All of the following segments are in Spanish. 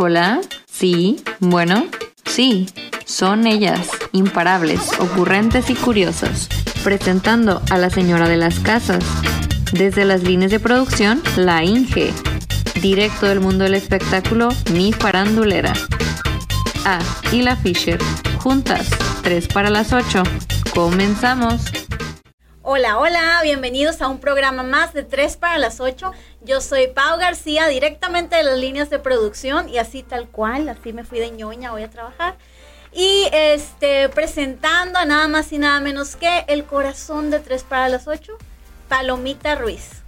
Hola, sí, bueno, sí, son ellas, imparables, ocurrentes y curiosos, presentando a la señora de las casas. Desde las líneas de producción, la Inge. Directo del mundo del espectáculo, mi farandulera. Ah, y la Fisher. Juntas, 3 para las 8. Comenzamos. Hola, hola, bienvenidos a un programa más de 3 para las 8. Yo soy Pau García, directamente de las líneas de producción y así tal cual, así me fui de ñoña, voy a trabajar. Y este, presentando a nada más y nada menos que el corazón de 3 para las 8, Palomita Ruiz.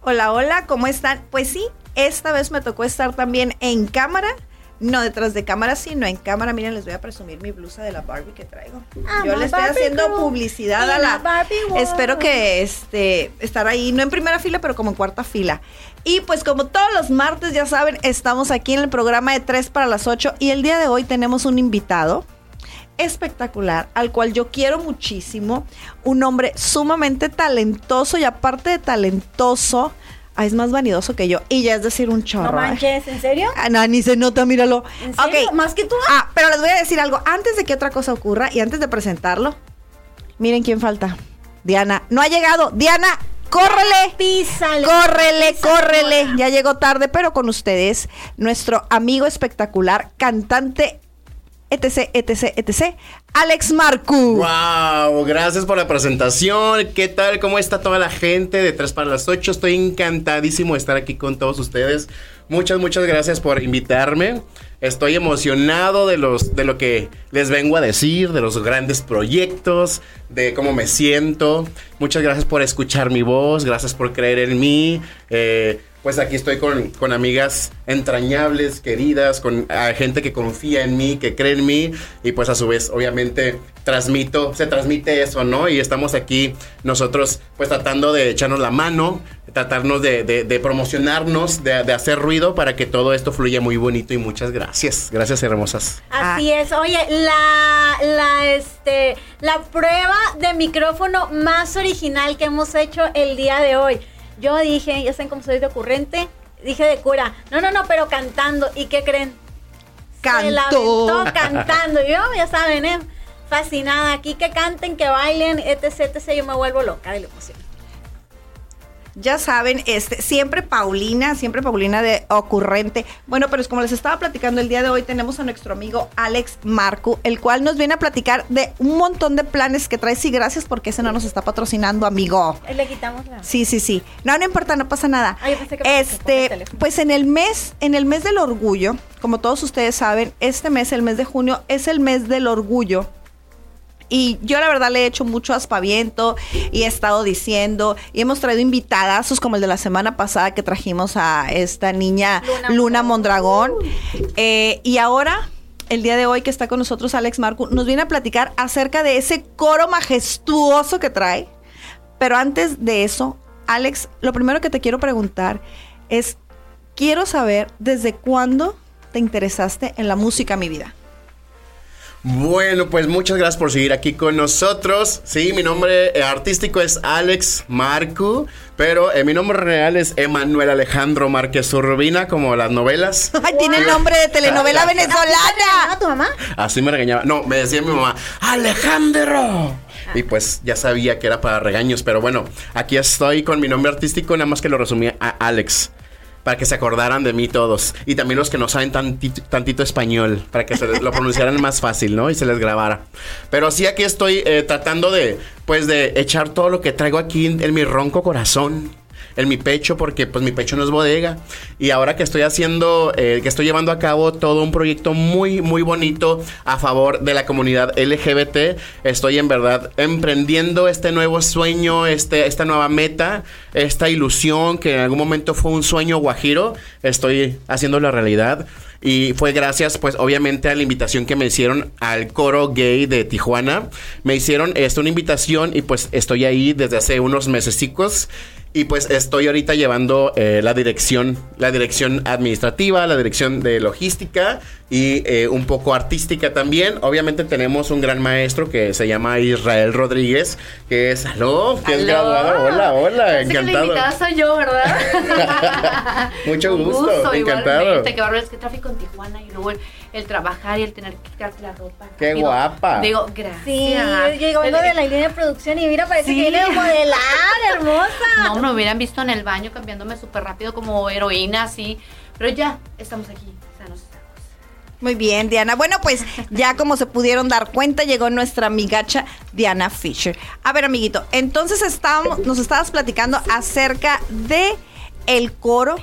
Hola, hola, ¿cómo están? Pues sí, esta vez me tocó estar también en cámara no detrás de cámara, sino en cámara. Miren, les voy a presumir mi blusa de la Barbie que traigo. Ah, Yo le estoy Barbie haciendo girl. publicidad a la la. Barbie world. Espero que este estar ahí, no en primera fila, pero como en cuarta fila. Y pues como todos los martes, ya saben, estamos aquí en el programa de 3 para las 8 y el día de hoy tenemos un invitado espectacular, al cual yo quiero muchísimo, un hombre sumamente talentoso y aparte de talentoso, ah, es más vanidoso que yo y ya es decir un chorro. No manches, ¿en serio? Ah, no, ni se nota, míralo. ¿En serio? ¿Más que tú? Ah, pero les voy a decir algo. Antes de que otra cosa ocurra y antes de presentarlo, miren quién falta. Diana. No ha llegado. Diana, córrele. Písale. Córrele, Písale, córrele. Ya llegó tarde, pero con ustedes, nuestro amigo espectacular, cantante, etc, etc, etc, Alex Marcu. Wow, gracias por la presentación. ¿Qué tal? ¿Cómo está toda la gente de 3 para las 8? Estoy encantadísimo de estar aquí con todos ustedes. Muchas, muchas gracias por invitarme. Estoy emocionado de los de lo que les vengo a decir, de los grandes proyectos, de cómo me siento. Muchas gracias por escuchar mi voz, gracias por creer en mí. Eh, pues aquí estoy con, con amigas entrañables, queridas, con gente que confía en mí, que cree en mí y pues a su vez obviamente transmito, se transmite eso, ¿no? Y estamos aquí nosotros pues tratando de echarnos la mano, tratarnos de, de- de promocionarnos, de, de hacer ruido para que todo esto fluya muy bonito y muchas gracias. Gracias hermosas. Así es. Oye, la, la, este, la prueba de micrófono más original que hemos hecho el día de hoy. Yo dije, ya saben cómo soy de ocurrente, dije de cura, no, no, no, pero cantando. ¿Y qué creen? Se Cantó. aventó cantando. Yo, ya saben, ¿eh? Fascinada. Aquí que canten, que bailen, etc, etc. Yo me vuelvo loca de la emoción. Ya saben, este, siempre Paulina, siempre Paulina de ocurrente. Bueno, pero es como les estaba platicando el día de hoy, tenemos a nuestro amigo Alex Marcu, el cual nos viene a platicar de un montón de planes que trae. Sí, gracias porque ese no nos está patrocinando, amigo. Ahí le quitamos la... Sí, sí, sí. No, no importa, no pasa nada. Ah, yo pensé que este, pues en el mes, en el mes del orgullo, como todos ustedes saben, este mes, el mes de junio, es el mes del orgullo. Y yo la verdad le he hecho mucho aspaviento y he estado diciendo y hemos traído invitadazos como el de la semana pasada que trajimos a esta niña Luna Luna, Mondragón. Eh, y ahora, el día de hoy que está con nosotros Alex Marcu, nos viene a platicar acerca de ese coro majestuoso que trae. Pero antes de eso, Alex, lo primero que te quiero preguntar es, quiero saber desde cuándo te interesaste en la música, mi vida. Bueno, pues muchas gracias por seguir aquí con nosotros. Sí, mi nombre eh, artístico es Alex Marcu, pero eh, mi nombre real es Emanuel Alejandro Márquez Urbina, como las novelas. Ay, tiene el nombre de telenovela ¿Ah, venezolana. tu mamá? Así me regañaba. No, me decía mi mamá, Alejandro. Y pues ya sabía que era para regaños, pero bueno, aquí estoy con mi nombre artístico, nada más que lo resumía a Alex. Para que se acordaran de mí todos. Y también los que no saben tantito, español. Para que se les- lo pronunciaran más fácil, ¿no? Y se les grabara. Pero sí, aquí estoy eh, tratando de, pues, de echar todo lo que traigo aquí en mi ronco corazón. En mi pecho, porque pues mi pecho no es bodega. Y ahora que estoy haciendo, eh, que estoy llevando a cabo todo un proyecto muy, muy bonito a favor de la comunidad LGBT, estoy en verdad emprendiendo este nuevo sueño, este, esta nueva meta, esta ilusión que en algún momento fue un sueño guajiro, estoy haciendo la realidad. Y fue gracias, pues, obviamente, a la invitación que me hicieron al coro gay de Tijuana. Me hicieron esta una invitación y pues estoy ahí desde hace unos mesecicos. Y pues estoy ahorita llevando eh, la dirección, la dirección administrativa, la dirección de logística y eh, un poco artística también. Obviamente tenemos un gran maestro que se llama Israel Rodríguez, que es, aló, que es graduado. Hola, hola, Parece que la encantado. soy yo, ¿verdad? Mucho Un gusto, encantado. igualmente. Qué bárbaro, es que tráfico en Tijuana y luego el, trabajar y el tener que quitarte la ropa. Qué guapa. Digo, gracias. Sí, yo llegando El- de la línea de producción y mira, parece Sí. que viene a modelar, hermosa. No, me hubieran visto en el baño cambiándome súper rápido como heroína, así. Pero ya, estamos aquí, sanos. Muy bien, Diana. Bueno, pues ya como se pudieron dar cuenta, llegó nuestra amigacha Diana Fisher. A ver, amiguito, entonces estábamos, nos estabas platicando acerca de el coro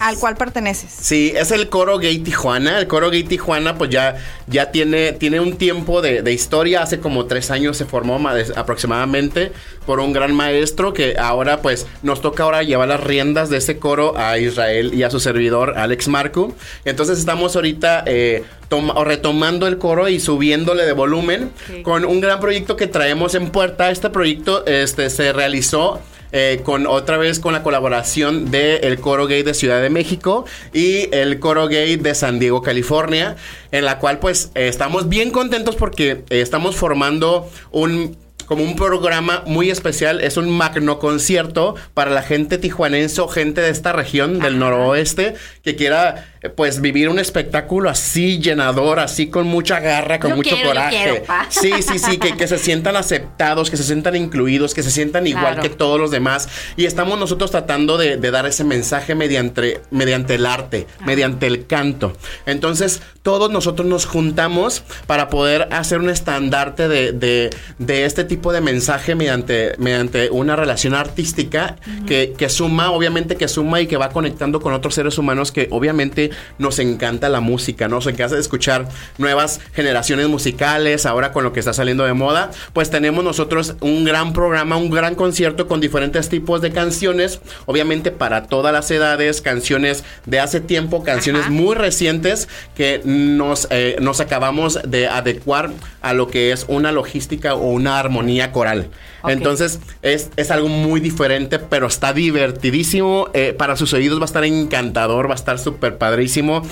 al cual perteneces. Sí, es el coro gay Tijuana. El coro gay Tijuana, pues ya, ya tiene, tiene un tiempo de, de historia. Hace como tres años se formó aproximadamente por un gran maestro que ahora, pues, nos toca ahora llevar las riendas de ese coro a Israel y a su servidor, Alex Marco. Entonces estamos ahorita eh, o retomando el coro y subiéndole de volumen con un gran proyecto que traemos en puerta. Este proyecto este, se realizó eh, con otra vez con la colaboración del coro gay de Ciudad de México y el coro gay de San Diego, California, en la cual pues eh, estamos bien contentos porque eh, estamos formando un como un programa muy especial, es un magno concierto para la gente tijuanense o gente de esta región del noroeste que quiera pues vivir un espectáculo así llenador, así con mucha garra, con Yo mucho quiero, coraje. quiero. Sí, sí, sí, que, que se sientan aceptados, que se sientan incluidos, que se sientan igual Claro. que todos los demás. Y estamos nosotros tratando de, de dar ese mensaje mediante, mediante el arte, mediante el canto. Entonces, todos nosotros nos juntamos para poder hacer un estandarte de, de- de este tipo de mensaje mediante, mediante una relación artística que, que suma, obviamente que suma y que va conectando con otros seres humanos que obviamente nos encanta la música, ¿no? Nos encanta escuchar nuevas generaciones musicales, ahora con lo que está saliendo de moda, pues tenemos nosotros un gran programa, un gran concierto con diferentes tipos de canciones, obviamente para todas las edades, canciones de hace tiempo, canciones Ajá. muy recientes que nos, eh, nos acabamos de adecuar a lo que es una logística o una armonía coral. Entonces es, es algo muy diferente, pero está divertidísimo. eh, para sus oídos va a estar encantador, va a estar súper padrísimo.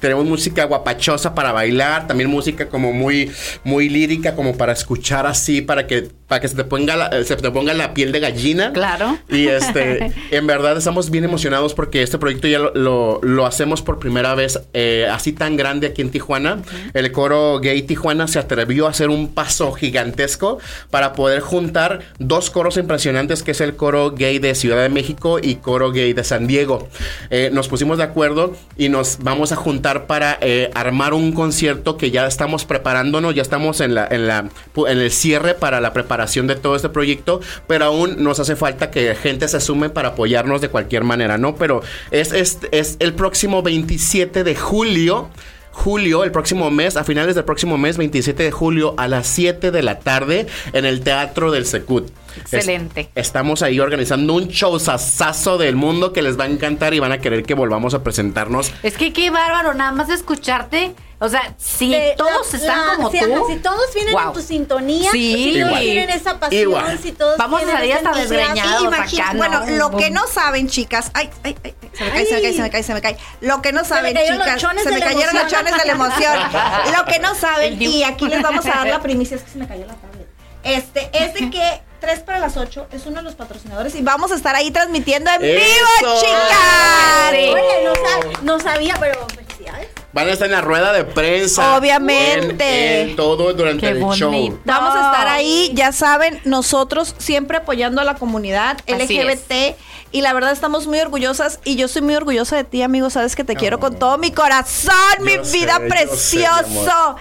Tenemos música guapachosa para bailar, también música como muy, muy lírica, como para escuchar así, para que, para que se te ponga la, se te ponga la piel de gallina. Claro. Y este, en verdad estamos bien emocionados porque este proyecto ya lo, lo- lo hacemos por primera vez eh, así tan grande aquí en Tijuana. El coro gay Tijuana se atrevió a hacer un paso gigantesco para poder juntar dos coros impresionantes que es el coro gay de Ciudad de México y coro gay de San Diego. Eh, nos pusimos de acuerdo y nos vamos a juntar para eh, armar un concierto que ya estamos preparándonos, ya estamos en la, en la en el cierre para la preparación de todo este proyecto, pero aún nos hace falta que gente se sume para apoyarnos de cualquier manera, ¿no? Pero es, es, es el próximo 27 de julio. Julio, el próximo mes, a finales del próximo mes, 27 de julio, a las 7 de la tarde, en el Teatro del Secut. Excelente. Es- estamos ahí organizando un showzazazo del mundo que les va a encantar y van a querer que volvamos a presentarnos. Es que qué bárbaro, nada más escucharte. O sea, si Eh, todos la- están la- como si, tú. ajá, Si todos vienen Wow. en tu sintonía, Sí. si todos tienen esa pasión, Igual. si todos Vamos a salir hasta desgreñados Imagina- acá, ¿no? bueno, lo que no saben, chicas, ay, ay, ay, se me cae, se me cae, se me cae, se me cae, Lo que no saben, chicas, se de me cayeron los chones de la emoción. Lo que no saben, y aquí les vamos a dar la primicia, es que se me cayó la tablet. Este, es de que 3 para las 8 es uno de los patrocinadores y vamos a estar ahí transmitiendo en vivo, chicas. Sí. Oye, no, sab- no sabía, pero felicidades. Van a estar en la rueda de prensa. Obviamente. En, en todo durante Qué el bonito. show. Vamos a estar ahí, ya saben, nosotros siempre apoyando a la comunidad Así LGBT y la verdad estamos muy orgullosas y yo soy muy orgullosa de ti, amigo, sabes que te quiero con todo mi corazón, mi sé, vida yo sé, mi precioso.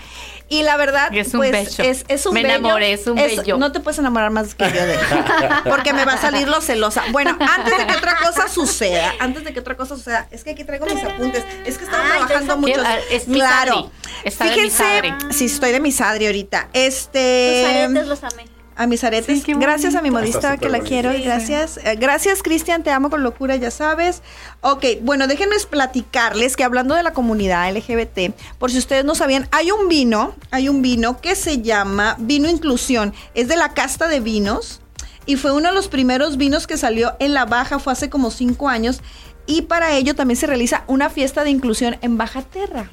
Y la verdad, Es un pues bello. es, es un Me bello. enamoré, es un bello. No te puedes enamorar más que yo de él, porque me va a salir lo celosa. Bueno, antes de que otra cosa suceda, antes de que otra cosa suceda, es que aquí traigo mis apuntes. Es que estaba trabajando mucho. Ah, es mi claro. Mi Sadri. sí, estoy de mi sadri ahorita. Los Este aretes los amé. A mis aretes. Sí, gracias a mi modista que la quiero gracias. Eh, gracias, Cristian, te amo con locura, ya sabes. Ok, bueno, déjenme platicarles que hablando de la comunidad LGBT, por si ustedes no sabían, hay un vino, hay un vino que se llama Vino Inclusión. Es de la casta de vinos. y fue uno de los primeros vinos que salió en la Baja, fue hace como cinco años. Y para ello también se realiza una fiesta de inclusión en Baja Terra.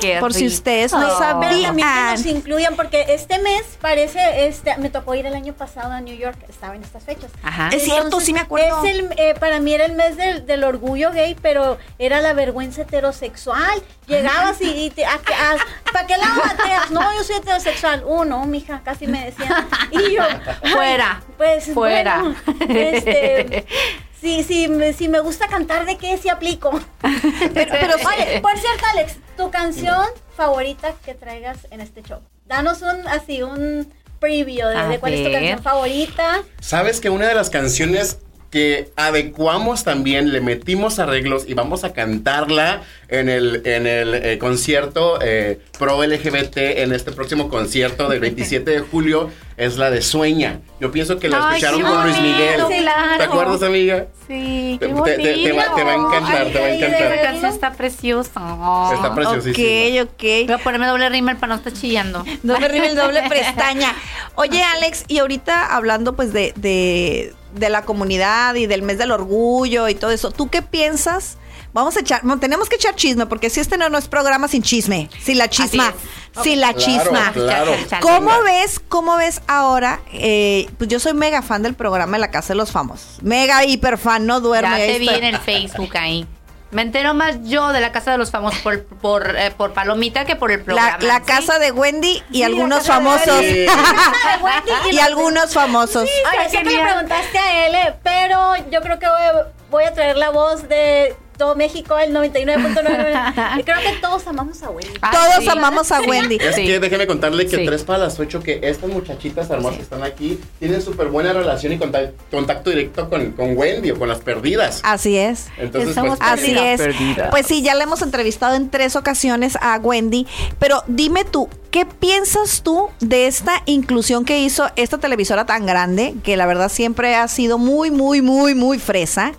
Qué Por si ustedes no Pero también que sabían. nos incluyan, porque este mes parece, este, me tocó ir el año pasado a New York, estaba en estas fechas. Ajá. Es cierto, sí me acuerdo. Es el, eh, para mí era el mes del, del orgullo gay, pero era la vergüenza heterosexual. Llegabas y, y te, a- a- ¿para qué lado bateas? No, yo soy heterosexual. Uh, no, mija, casi me decían. Y yo, Fuera, Pues, fuera. bueno, este, sí, sí, me, si me gusta cantar, ¿de qué? Sí aplico. Pero, pero Oye, por cierto, Alex, tu canción favorita que traigas en este show. Danos un, así, un preview de, cuál es tu canción favorita. Sabes que una de las canciones que adecuamos también, le metimos arreglos y vamos a cantarla en el, en el eh, concierto eh, pro LGBT en este próximo concierto del 27 de julio es la de Sueña. Yo pienso que la Ay, escucharon con Luis Miguel. claro. ¿Te acuerdas, amiga? Sí, Te, qué te- te- te va, te va a encantar, Ay, te va a ay, Esa encantar. canción está preciosa. Está preciosísima. Ok, ok. Voy a ponerme doble rímel para no estar chillando. Doble rímel, doble pestaña. Oye, Alex, y ahorita hablando pues de, de, de la comunidad y del mes del orgullo y todo eso, ¿tú qué piensas? Vamos a echar, no, tenemos que echar chisme, porque si este no, no es programa sin chisme, sin la chisma, sin la Claro, chisma. claro. ¿Cómo ves, cómo ves ahora? eh, pues yo soy mega fan del programa de La Casa de los Famosos. Mega hiper fan, no duermo. Ya ahí te vi estoy. en el Facebook ahí. Me entero más yo de la casa de los famosos por, por, eh, por Palomita que por el La, programa. la ¿sí? casa de Wendy y Sí, algunos casa de famosos. Wendy. y algunos famosos. Ay, Ay, sé que le preguntaste a él, pero yo creo que voy, voy a traer la voz de todo México, el 99.9. creo que todos amamos a Wendy. Ay, Todos sí. amamos a Wendy. Es Sí. que déjeme contarle que Sí. tres para las ocho, que estas muchachitas hermosas que están aquí tienen súper buena relación y contac- contacto directo con, con Wendy o con las perdidas. Así es. Entonces, Somos pues, Así es. perdidas. Pues sí, ya le hemos entrevistado en tres ocasiones a Wendy. Pero dime tú, ¿qué piensas tú de esta inclusión que hizo esta televisora tan grande? Que la verdad siempre ha sido muy, muy, muy, muy fresa.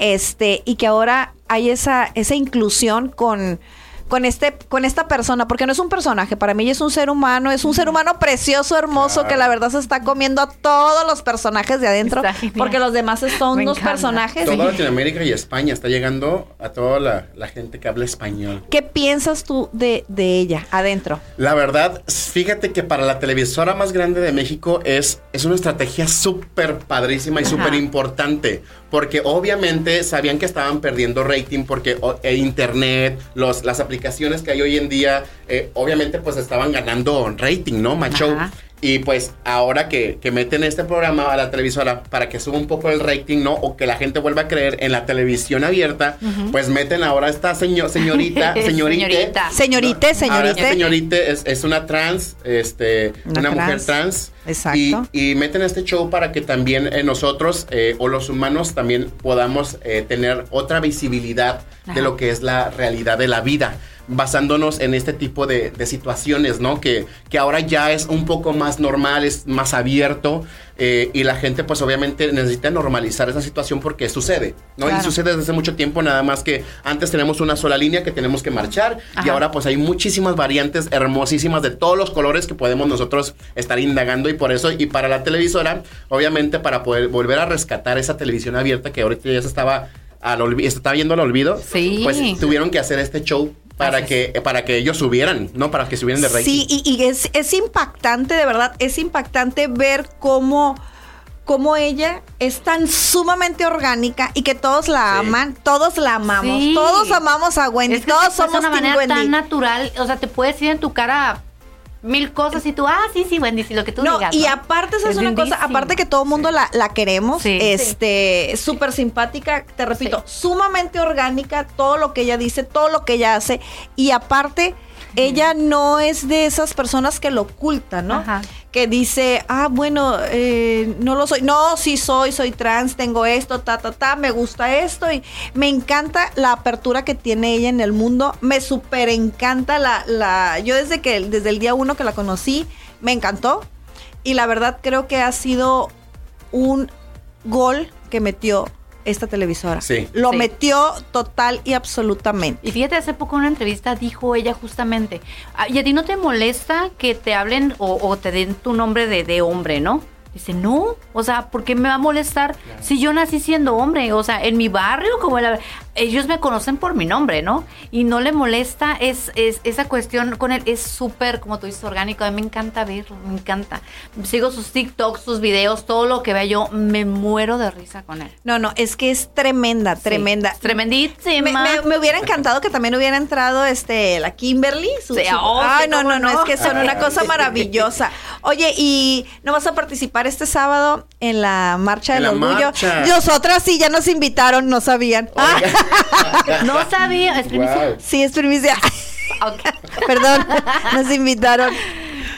Este, y que ahora hay esa, esa inclusión con. Con, este, con esta persona, porque no es un personaje, para mí es un ser humano, es un ser humano precioso, hermoso, Claro. que la verdad se está comiendo a todos los personajes de adentro, porque los demás son Me unos encanta. personajes. Toda Latinoamérica y España está llegando a toda la, la gente que habla español. ¿Qué piensas tú de, de ella adentro? La verdad, fíjate que para la televisora más grande de México es, es una estrategia súper padrísima y súper importante. Porque obviamente sabían que estaban perdiendo rating porque o- e internet, los, las aplicaciones que hay hoy en día, eh, obviamente pues estaban ganando rating, ¿no? Macho. Y pues ahora que, que meten este programa a la televisora para que suba un poco el rating, ¿no? O que la gente vuelva a creer en la televisión abierta, pues meten ahora esta seño- señorita, señorita. Señorita. Esta señorita es, es una trans, este, Una una, mujer trans. trans. Exacto. Y, y meten este show para que también eh, nosotros eh, o los humanos también podamos eh, tener otra visibilidad Ajá. de lo que es la realidad de la vida basándonos en este tipo de, de situaciones, ¿no? Que, que ahora ya es un poco más normal, es más abierto eh, y la gente pues obviamente necesita normalizar esa situación porque sucede, ¿no? Claro. Y sucede desde hace mucho tiempo, nada más que antes tenemos una sola línea que tenemos que marchar y ahora pues hay muchísimas variantes hermosísimas de todos los colores que podemos nosotros estar indagando y por eso y para la televisora, obviamente para poder volver a rescatar esa televisión abierta que ahorita ya se estaba al estaba yendo al olvido, Sí. pues tuvieron que hacer este show para que para que ellos subieran, ¿no? Para que subieran de rating. Sí, y, y es, es impactante, de verdad, es impactante ver cómo, cómo ella es tan sumamente orgánica y que todos la Sí. aman, todos la amamos, Sí. todos amamos a Wendy, Es que todos somos de una manera Wendy. tan natural. O sea, te puedes ir en tu cara mil cosas y tú, ah, sí, sí, Wendy, sí, lo que tú No, digas. y ¿no? aparte, ¿sabes Es una cosa? Aparte que todo el mundo la, la queremos, Sí. este, súper simpática, te repito, sumamente orgánica, todo lo que ella dice, todo lo que ella hace, y aparte, ella no es de esas personas que lo ocultan, ¿no? Ajá. Que dice, ah, bueno, eh, no lo soy. No, sí soy, soy trans, tengo esto, ta, ta, ta, me gusta esto. Y me encanta la apertura que tiene ella en el mundo. Me súper encanta la, la. Yo desde que, desde el día uno que la conocí, me encantó. Y la verdad creo que ha sido un gol que metió esta televisora. Sí. Lo Sí. metió total y absolutamente. Y fíjate, hace poco en una entrevista dijo ella justamente, "Ah, ¿y a ti no te molesta que te hablen o, o te den tu nombre de, de hombre, no? Dice, no, o sea, ¿por qué me va a molestar si yo nací siendo hombre? O sea, en mi barrio, como la- ellos me conocen por mi nombre, ¿no? Y no le molesta es, es- esa cuestión con él, es súper, como tú dices, orgánico. A mí me encanta verlo, me encanta. Sigo sus TikToks, sus videos, todo lo que vea yo, me muero de risa con él. No, no, es que es tremenda, Sí, tremenda. es tremendísima. Me, me- me hubiera encantado que también hubiera entrado este la Kimberly. su- Sí, oh, Ay, no, no, no, no. es que son una cosa maravillosa. Oye, ¿y no vas a participar este sábado en la marcha En del la orgullo? marcha. Nosotras sí, ya nos invitaron, no sabían. Ah, No sabía, es primicia. Wow. sí, es primicia. Perdón, nos invitaron.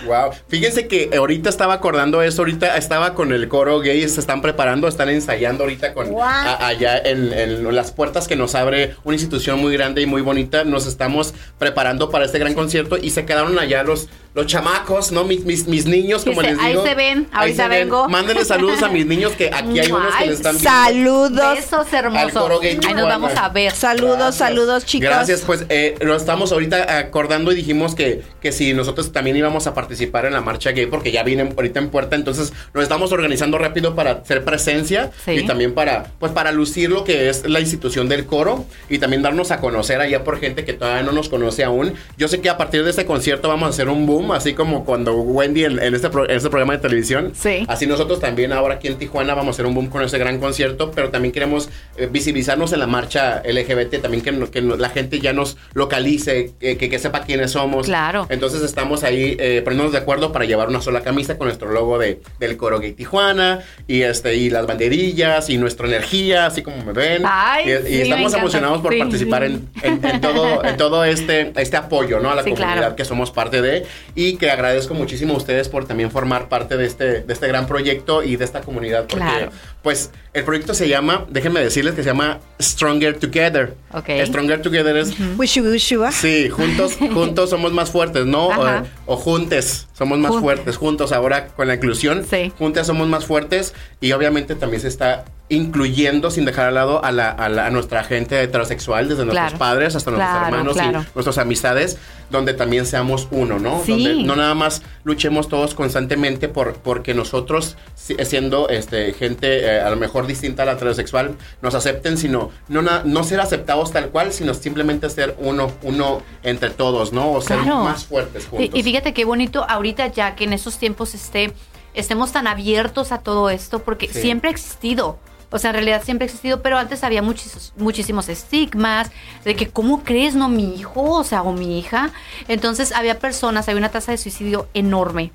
Wow. Fíjense que ahorita estaba acordando eso, ahorita estaba con el coro gay, se están preparando, están ensayando ahorita con Wow. a- allá en, en las puertas que nos abre una institución muy grande y muy bonita. Nos estamos preparando para este gran concierto y se quedaron allá los, los chamacos, ¿no? Mis, mis, mis niños, como Dice, les ahí digo. se ven, Ahí ahorita se ven. vengo. Mándenle saludos a mis niños que aquí hay unos que les están viendo. Saludos. Besos hermosos. gay Ahí nos vamos a ver. Saludos, Gracias. saludos, chicos. Gracias, pues eh, lo estamos ahorita acordando y dijimos que, que si nosotros también íbamos a participar en la marcha gay, porque ya vienen ahorita en puerta, entonces nos estamos organizando rápido para hacer presencia Sí. y también para, pues para lucir lo que es la institución del coro y también darnos a conocer allá por gente que todavía no nos conoce aún. Yo sé que a partir de este concierto vamos a hacer un boom, así como cuando Wendy en, en este, pro- en este programa de televisión. Sí. Así nosotros también ahora aquí en Tijuana vamos a hacer un boom con ese gran concierto, pero también queremos eh, visibilizarnos en la marcha LGBT, también que, que la gente ya nos localice, que, que- que sepa quiénes somos. Claro. Entonces estamos ahí eh, poniéndonos de acuerdo para llevar una sola camisa con nuestro logo de, del Coro Gay Tijuana y este y las banderillas y nuestra energía, así como me ven. Ay, y, y sí, me estamos emocionados por Sí. participar en, en- en todo, en todo este, este apoyo ¿no? a la comunidad claro. que somos parte de y que agradezco muchísimo a ustedes por también formar parte de este, de este gran proyecto y de esta comunidad. Porque. Pues, el proyecto se llama, déjenme decirles que se llama Stronger Together. Ok. Stronger Together es Wishu, wishu, ah. Sí, juntos, juntos somos más fuertes, ¿no? O, Ajá. o juntes somos más fuertes, juntos ahora con la inclusión. Sí. Juntos somos más fuertes y obviamente también se está incluyendo sin dejar al lado a, la, a, la- a nuestra gente heterosexual, desde nuestros padres hasta nuestros Claro, hermanos claro. y nuestras amistades, donde también seamos uno, ¿no? Sí. Donde no nada más luchemos todos constantemente por porque nosotros si- siendo este gente eh, a lo mejor distinta a la heterosexual nos acepten, sino no no ser aceptados tal cual, sino simplemente ser uno uno entre todos, ¿no? O ser Claro. más fuertes Y, juntos. y fíjate qué bonito ahorita ya que en esos tiempos esté, estemos tan abiertos a todo esto, porque Sí. siempre ha existido. O sea, en realidad siempre ha existido, pero antes había muchísimos, muchísimos estigmas de que, ¿cómo crees, no, mi hijo? O sea, o mi hija. Entonces había personas, había una tasa de suicidio enorme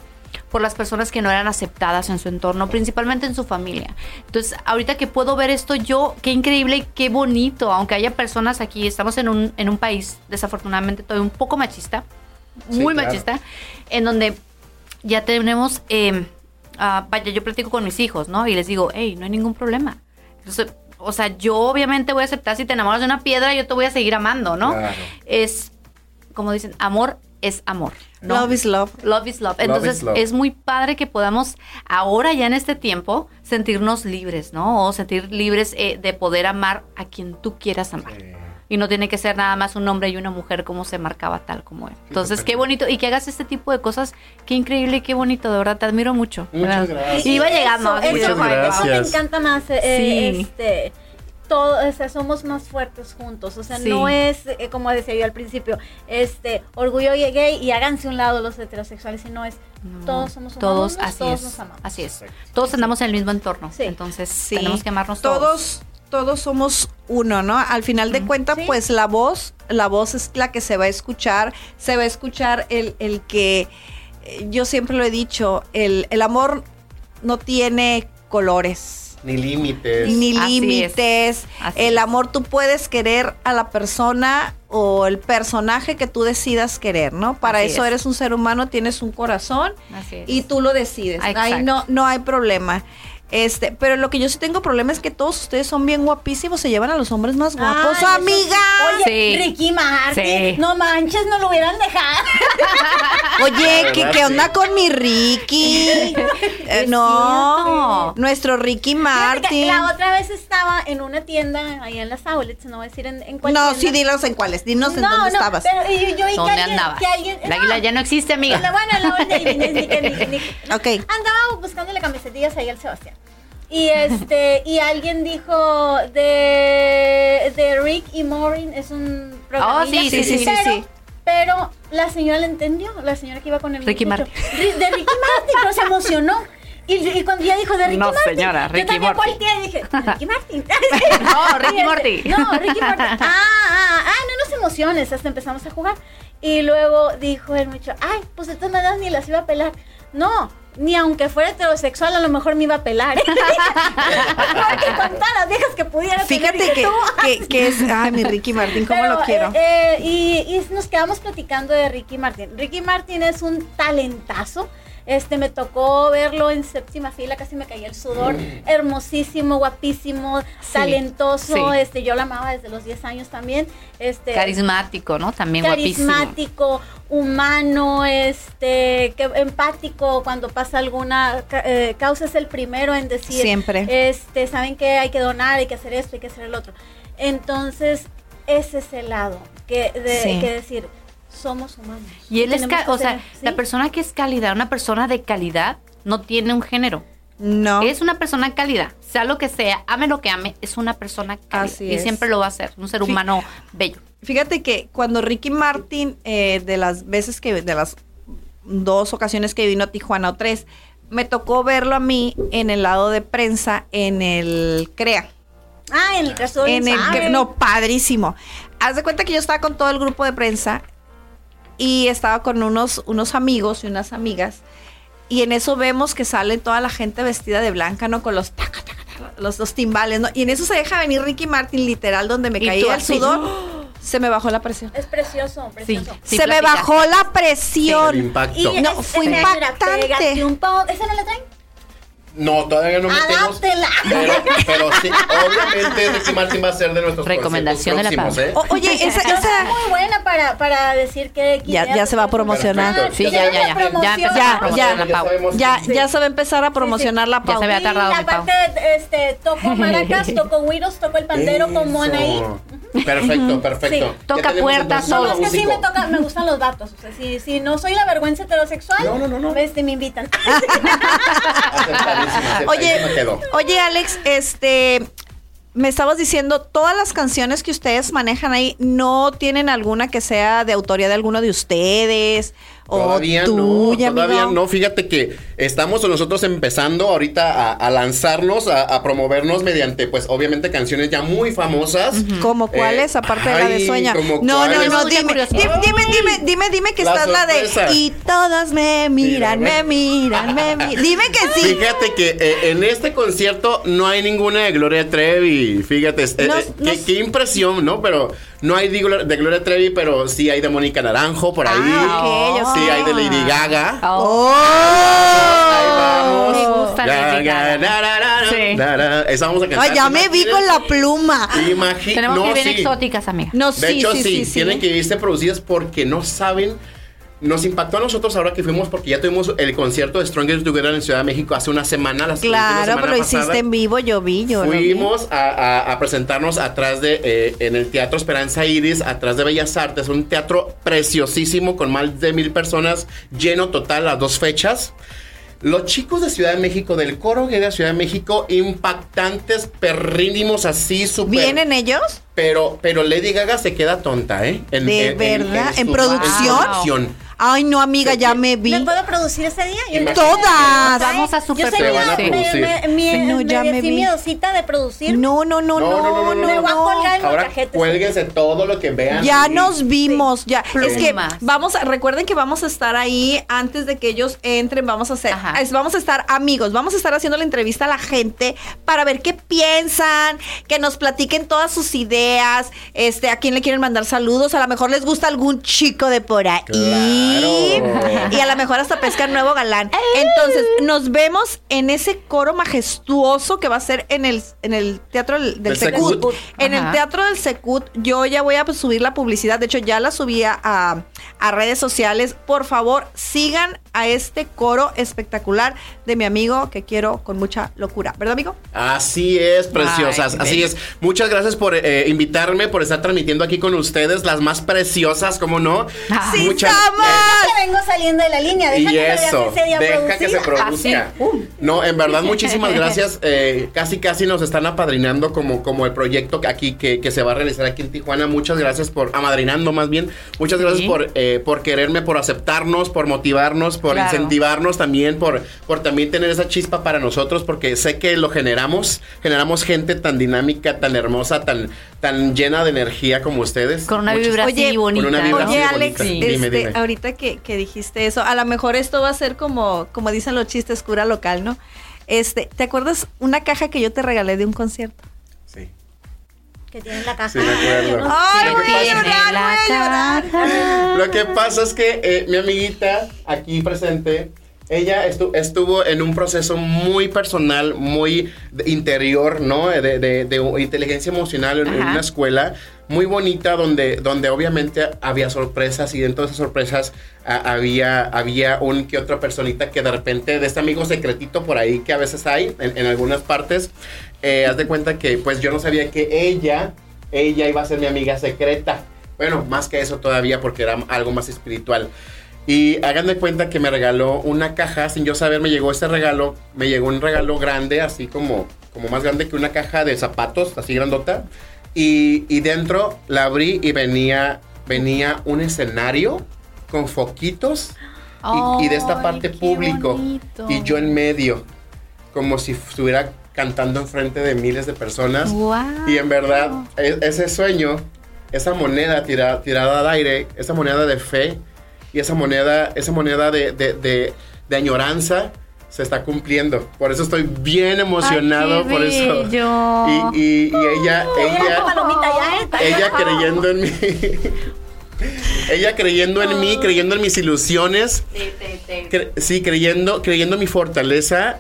por las personas que no eran aceptadas en su entorno, principalmente en su familia. Entonces, ahorita que puedo ver esto yo, qué increíble y qué bonito, aunque haya personas aquí, estamos en un, en un país desafortunadamente todavía un poco machista, Sí, muy claro. machista, en donde ya tenemos, eh, ah, vaya, yo platico con mis hijos, ¿no? Y les digo, hey, no hay ningún problema. Entonces, o sea, yo obviamente voy a aceptar si te enamoras de una piedra, yo te voy a seguir amando, ¿no? Claro. Es, como dicen, amor es amor. ¿No? Love is love. Love is love. Entonces is love. es muy padre que podamos ahora ya en este tiempo sentirnos libres, ¿no? O sentir libres eh, de poder amar a quien tú quieras amar. Y no tiene que ser nada más un hombre y una mujer como se marcaba tal como él. Entonces, qué bonito. Y que hagas este tipo de cosas, qué increíble y qué bonito, de verdad, te admiro mucho. Muchas ¿verdad? gracias. Y iba llegando. Eso, Muchas eso me gracias. encanta más. eh, Sí. Este, todo, o sea, somos más fuertes juntos. O sea, Sí. no es, eh, como decía yo al principio, este, orgullo gay y háganse a un lado los heterosexuales, sino es, No, todos somos todos, humanos, así todos es. nos amamos. Así es. Todos andamos en el mismo entorno. Sí. Entonces, Sí. tenemos que amarnos todos. todos todos somos uno, ¿no? Al final de cuentas, Sí. pues la voz, la voz es la que se va a escuchar, se va a escuchar el, el que, eh, yo siempre lo he dicho, el, el amor no tiene colores. Ni límites. Ni límites. El amor tú puedes querer a la persona o el personaje que tú decidas querer, ¿no? Para Así eso es. eres un ser humano, tienes un corazón Así es. y tú lo decides. Ah, Ahí no, no hay problema. Este, pero lo que yo sí tengo problema es que todos ustedes son bien guapísimos, se llevan a los hombres más guapos, Ay, amiga. Oye, Sí. Ricky Martin, Sí. no manches, no lo hubieran dejado. Oye, La ¿qué, qué onda con mi Ricky? Eh, no, nuestro Ricky Martin. La otra vez estaba en una tienda ahí en las outlets, no voy a decir en, en cuál No, tienda. sí, dinos en cuáles, dinos en dónde no, estabas. Pero y yo, que ¿Dónde alguien, que alguien- El águila no, ya no existe, amiga. la- bueno, la ni- ni- ni- ni- ni- Ok. Andaba buscándole camisetillas ahí al Sebastián. Y este, y alguien dijo de, de Rick y Maureen, es un programa. Oh, sí, sí, sí, sí, pero, sí. Pero la señora le entendió, la señora que iba con el Ricky. Martin. De Ricky Martin, pero se emocionó. Y, y cuando ella dijo de Ricky No, Martin, señora, yo Ricky también Morty. volteé y dije, Ricky Martin. No, Ricky Y este, Morty. No, Ricky Morty. Ah, ah, ah, no nos emociones, hasta empezamos a jugar. Y luego dijo el muchacho, ay, pues de todas maneras ni las iba a pelar. No, ni aunque fuera heterosexual, a lo mejor me iba a pelar. Mejor que con todas las viejas que pudiera tener, Fíjate que, tú. que, que es. Ay, mi Ricky Martin, cómo Pero, lo quiero. eh, eh, y, y nos quedamos platicando de Ricky Martin. Ricky Martin es un talentazo. Este, me tocó verlo en séptima fila, casi me caía el sudor. Hermosísimo, guapísimo, talentoso. sí. Este, yo lo amaba desde los 10 años también. Este, Carismático, ¿no? También guapísimo. carismático, humano, este, que, empático cuando pasa alguna eh, causa es el primero en decir Siempre. este, saben que hay que donar, hay que hacer esto, hay que hacer el otro. Entonces, ese es el lado que de Sí. que decir somos humanos. Y él es, o sea, la persona que es cálida, una persona de calidad, no tiene un género. No. Es una persona cálida, sea lo que sea, ame lo que ame, es una persona cálida. Así y es. siempre lo va a ser, un ser humano bello. Fíjate que cuando Ricky Martin, eh, de las veces que, de las dos ocasiones que vino a Tijuana o tres, me tocó verlo a mí en el lado de prensa en el CREA. Ah, en el caso de En el no, padrísimo. Haz de cuenta que yo estaba con todo el grupo de prensa y estaba con unos, unos amigos y unas amigas. Y en eso vemos que sale toda la gente vestida de blanca, ¿no? Con los taca, taca, taca, los, los timbales, ¿no? Y en eso se deja venir Ricky Martin, literal, donde me caía el sudor. Se me bajó la presión. Es precioso, precioso. Sí, se me bajó la El presión. impacto. Y No, es- fue impactante. un. ¿Esa no la traen? No, todavía no metemos. Pero, pero sí, obviamente Ricky Martin va a ser de nuestros Recomendación de la próximos, O- oye, esa, esa, muy buena para, para decir que Ya- ya se va a promocionar. Perfecto. Sí, ya, ya, ya. Ya empezó Ya, a promocionar ya. la Pau. sabemos ya, ya se va a empezar a promocionar la Ya se había tardado, Y mi Pau. aparte, este, toco maracas, toco güiros, toco el pandero como Eso. Anaí. Perfecto, perfecto. Sí. Ya Toca tenemos puertas, entonces No, un es que sí músico. me toca, me gustan los datos. O sea, si, si no soy la vergüenza heterosexual, No, no, no, no. Este, me invitan. Oye, quedó. oye, Alex, este, me estabas diciendo, todas las canciones que ustedes manejan ahí, ¿no tienen alguna que sea de autoría de alguno de ustedes? Todavía o tuya, no, todavía amigo? no. Fíjate que estamos nosotros empezando ahorita a, a lanzarnos, a, a promovernos mediante, pues, obviamente canciones ya muy famosas. ¿Cómo cuáles? Eh, aparte de la de Sueña. ¿como No, no, cuáles? no, dime, dime, dime, dime, dime, dime que La estás la de y todas me miran, me miran, me miran. Dime que sí. Fíjate que eh, en este concierto no hay ninguna de Gloria Trevi. Fíjate, eh, Nos- eh, nos- qué, qué impresión, ¿no? Pero no hay de, Glo- de Gloria Trevi, pero sí hay de Mónica Naranjo por ahí. Ah, ok, ok. Sí hay de Lady Gaga. Oh, Ahí vamos. Me gusta Lady Gaga. da, da, da, Sí. da, da. Esa vamos a cantar. Ay, ya me vi con la pluma. Imagínate. tenemos que ir bien sí. exóticas, amiga. No, De sí, hecho, sí, sí, sí, tienen que irse producidas porque no saben. Nos impactó a nosotros ahora que fuimos porque ya tuvimos el concierto de Strongest Together en Ciudad de México hace una semana. La última Claro, pero lo hiciste en vivo, yo vi, yo lo vi. Fuimos a, a- a presentarnos atrás de, eh, en el Teatro Esperanza Iris, atrás de Bellas Artes, un teatro preciosísimo con más de mil personas, lleno total las dos fechas. Los chicos de Ciudad de México, del coro gay de Ciudad de México, impactantes, perrínimos así, súper. ¿Vienen ellos? Pero, pero Lady Gaga se queda tonta, ¿eh? En- ¿De verdad? ¿En producción? producción. Ay, no, amiga, ya me vi. ¿Me puedo producir ese día? Yo-. Todas. Vamos a Yo super soy Te van a me- me- No, ya me vi. miedosita de producir. No, no, no, no, no, no, Me voy a colgar en Ahora cuélguense todo lo que vean. Ya Sí. nos vimos, ya. Es que vamos, a, recuerden que vamos a estar ahí antes de que ellos entren, vamos a hacer, vamos a estar amigos, vamos a estar haciendo la entrevista a la gente para ver qué piensan, que nos platiquen todas sus ideas, este, a quién le quieren mandar saludos, a lo mejor les gusta algún chico de por ahí. Sí. Claro. Y a lo mejor hasta pescan nuevo galán. Entonces, nos vemos en ese coro majestuoso que va a ser en el, en el Teatro del, Secut. Secut. En el. Teatro del Secut, yo ya voy a subir la publicidad. De hecho, ya la subí a, a- redes sociales. Por favor, sigan a este coro espectacular de mi amigo que quiero con mucha locura. ¿Verdad, amigo? Así es, preciosas. Ay, así es. Muchas gracias por eh, invitarme, por estar transmitiendo aquí con ustedes, las más preciosas, ¿cómo no? Ah. ¡Sí, Muchas- estamos! Te vengo saliendo de la línea. Deja Y que eso, ese día deja que se produzca. Pum. No, en verdad, muchísimas gracias. Eh, casi, casi nos están apadrinando como, como el proyecto que aquí que, que se va a realizar aquí en Tijuana. Muchas gracias por, amadrinando más bien. Muchas gracias Sí. por, eh, por quererme, por aceptarnos, por motivarnos, por Claro. incentivarnos también, por, por también tener esa chispa para nosotros, porque sé que lo generamos. Generamos gente tan dinámica, tan hermosa, tan, tan llena de energía como ustedes. Con una Muchas- vibra Oye, así bonita. con una vibra Oye, así Alex, bonita. este, Dime, dime. ahorita que, que dijiste eso, a lo mejor esto va a ser como, como dicen los chistes, cura local, ¿no? Este, ¿te acuerdas una caja que yo te regalé de un concierto? Que tiene la caja. Sí, me acuerdo. Ay, voy que a pasa- llorar, voy a llorar. Lo que pasa es que eh, mi amiguita aquí presente, ella estu- estuvo en un proceso muy personal, muy interior, ¿no? De, de- de inteligencia emocional en, una escuela muy bonita donde, donde obviamente había sorpresas y dentro de esas sorpresas a- había, había un que otra personita que de repente de este amigo secretito por ahí que a veces hay en, en algunas partes, eh, haz de cuenta que pues yo no sabía que ella, ella iba a ser mi amiga secreta. Bueno, más que eso todavía porque era algo más espiritual. Y hagan de cuenta que me regaló una caja, sin yo saber, me llegó este regalo, me llegó un regalo grande, así como, como más grande que una caja de zapatos, así grandota. Y, y dentro la abrí y venía, venía un escenario con foquitos y, y de esta parte público. bonito. Y yo en medio, como si estuviera cantando enfrente de miles de personas. Y en verdad, e- ese sueño, esa moneda tira- tirada al aire, esa moneda de fe y esa moneda, esa moneda de, de- de- de añoranza se está cumpliendo. Por eso estoy bien emocionado Ay, qué por eso. bello. Y, y- y ella, ella, ¿eh? ella creyendo en mí. ella creyendo en mí, creyendo en mis ilusiones. Cre- sí, creyendo, creyendo mi fortaleza,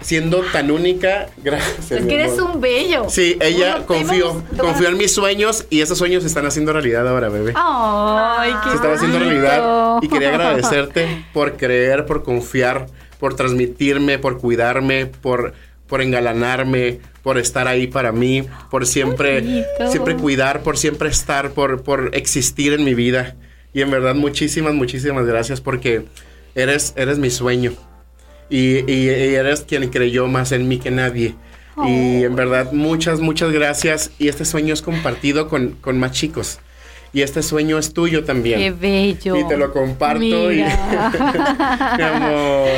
siendo tan única. Gracias. Es que eres amor. un bello. Sí, ella confió, confió en mis sueños y esos sueños se están haciendo realidad ahora, bebé. Ay, qué se están haciendo realidad y quería agradecerte por creer, por confiar, por transmitirme, por cuidarme, por, por engalanarme, por estar ahí para mí, por siempre, bonito. siempre cuidar, por siempre estar, por, por existir en mi vida. Y en verdad, muchísimas, muchísimas gracias porque eres, eres mi sueño. Y, y- y eres quien creyó más en mí que nadie. Y en verdad, muchas, muchas gracias. Y este sueño es compartido con, con más chicos. Y este sueño es tuyo también. Qué bello. Y te lo comparto. y- Mira. Mi amor.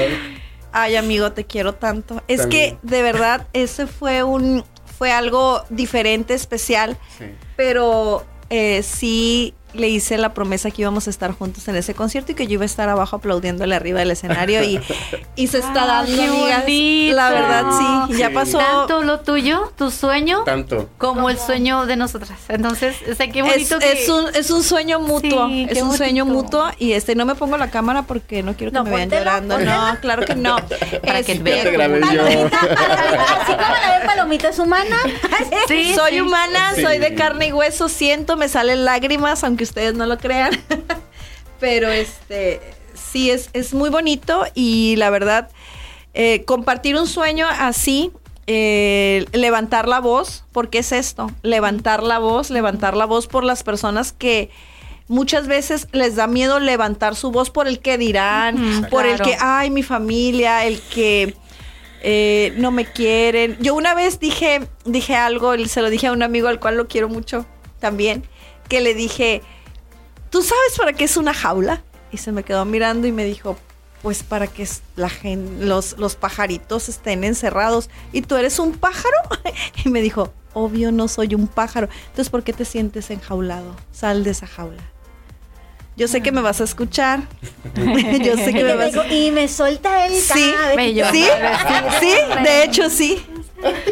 Ay, amigo, te quiero tanto. Es También. que de verdad ese fue un fue algo diferente, especial, Sí. pero eh, sí le hice la promesa que íbamos a estar juntos en ese concierto y que yo iba a estar abajo aplaudiéndole arriba del escenario y, y se está dando, qué amigas. bonito. La verdad, sí. Ya pasó. Tanto lo tuyo, tu sueño, Tanto. como el sueño de nosotras. Entonces, o sea, qué Es, bonito que... es un, es un sueño mutuo, Sí, es un sueño mutuo y este no me pongo la cámara porque no quiero que No, me vean llorando. póntela. No, claro que no. Para que Este, vean así como la ve palomita es humana. Sí, soy sí. humana, Sí. soy de carne y hueso, siento, me salen lágrimas, aunque ustedes no lo crean. Pero este, sí, es, es muy bonito y la verdad, eh, compartir un sueño así, eh, levantar la voz, porque es esto, levantar la voz, levantar la voz por las personas que muchas veces les da miedo levantar su voz por el que dirán, por el que, ay, mi familia, el que eh, no me quieren. Yo una vez dije, dije algo, y se lo dije a un amigo al cual lo quiero mucho también, que le dije, ¿tú sabes para qué es una jaula? Y se me quedó mirando y me dijo, pues para que es- la gen- los, los pajaritos estén encerrados. ¿Y tú eres un pájaro? y me dijo, obvio no soy un pájaro. Entonces, ¿por qué te sientes enjaulado? Sal de esa jaula. Yo sé que me vas a escuchar. Yo sé que me vas a Y me suelta el Sí, cabello. ¿Sí? Sí, de hecho sí.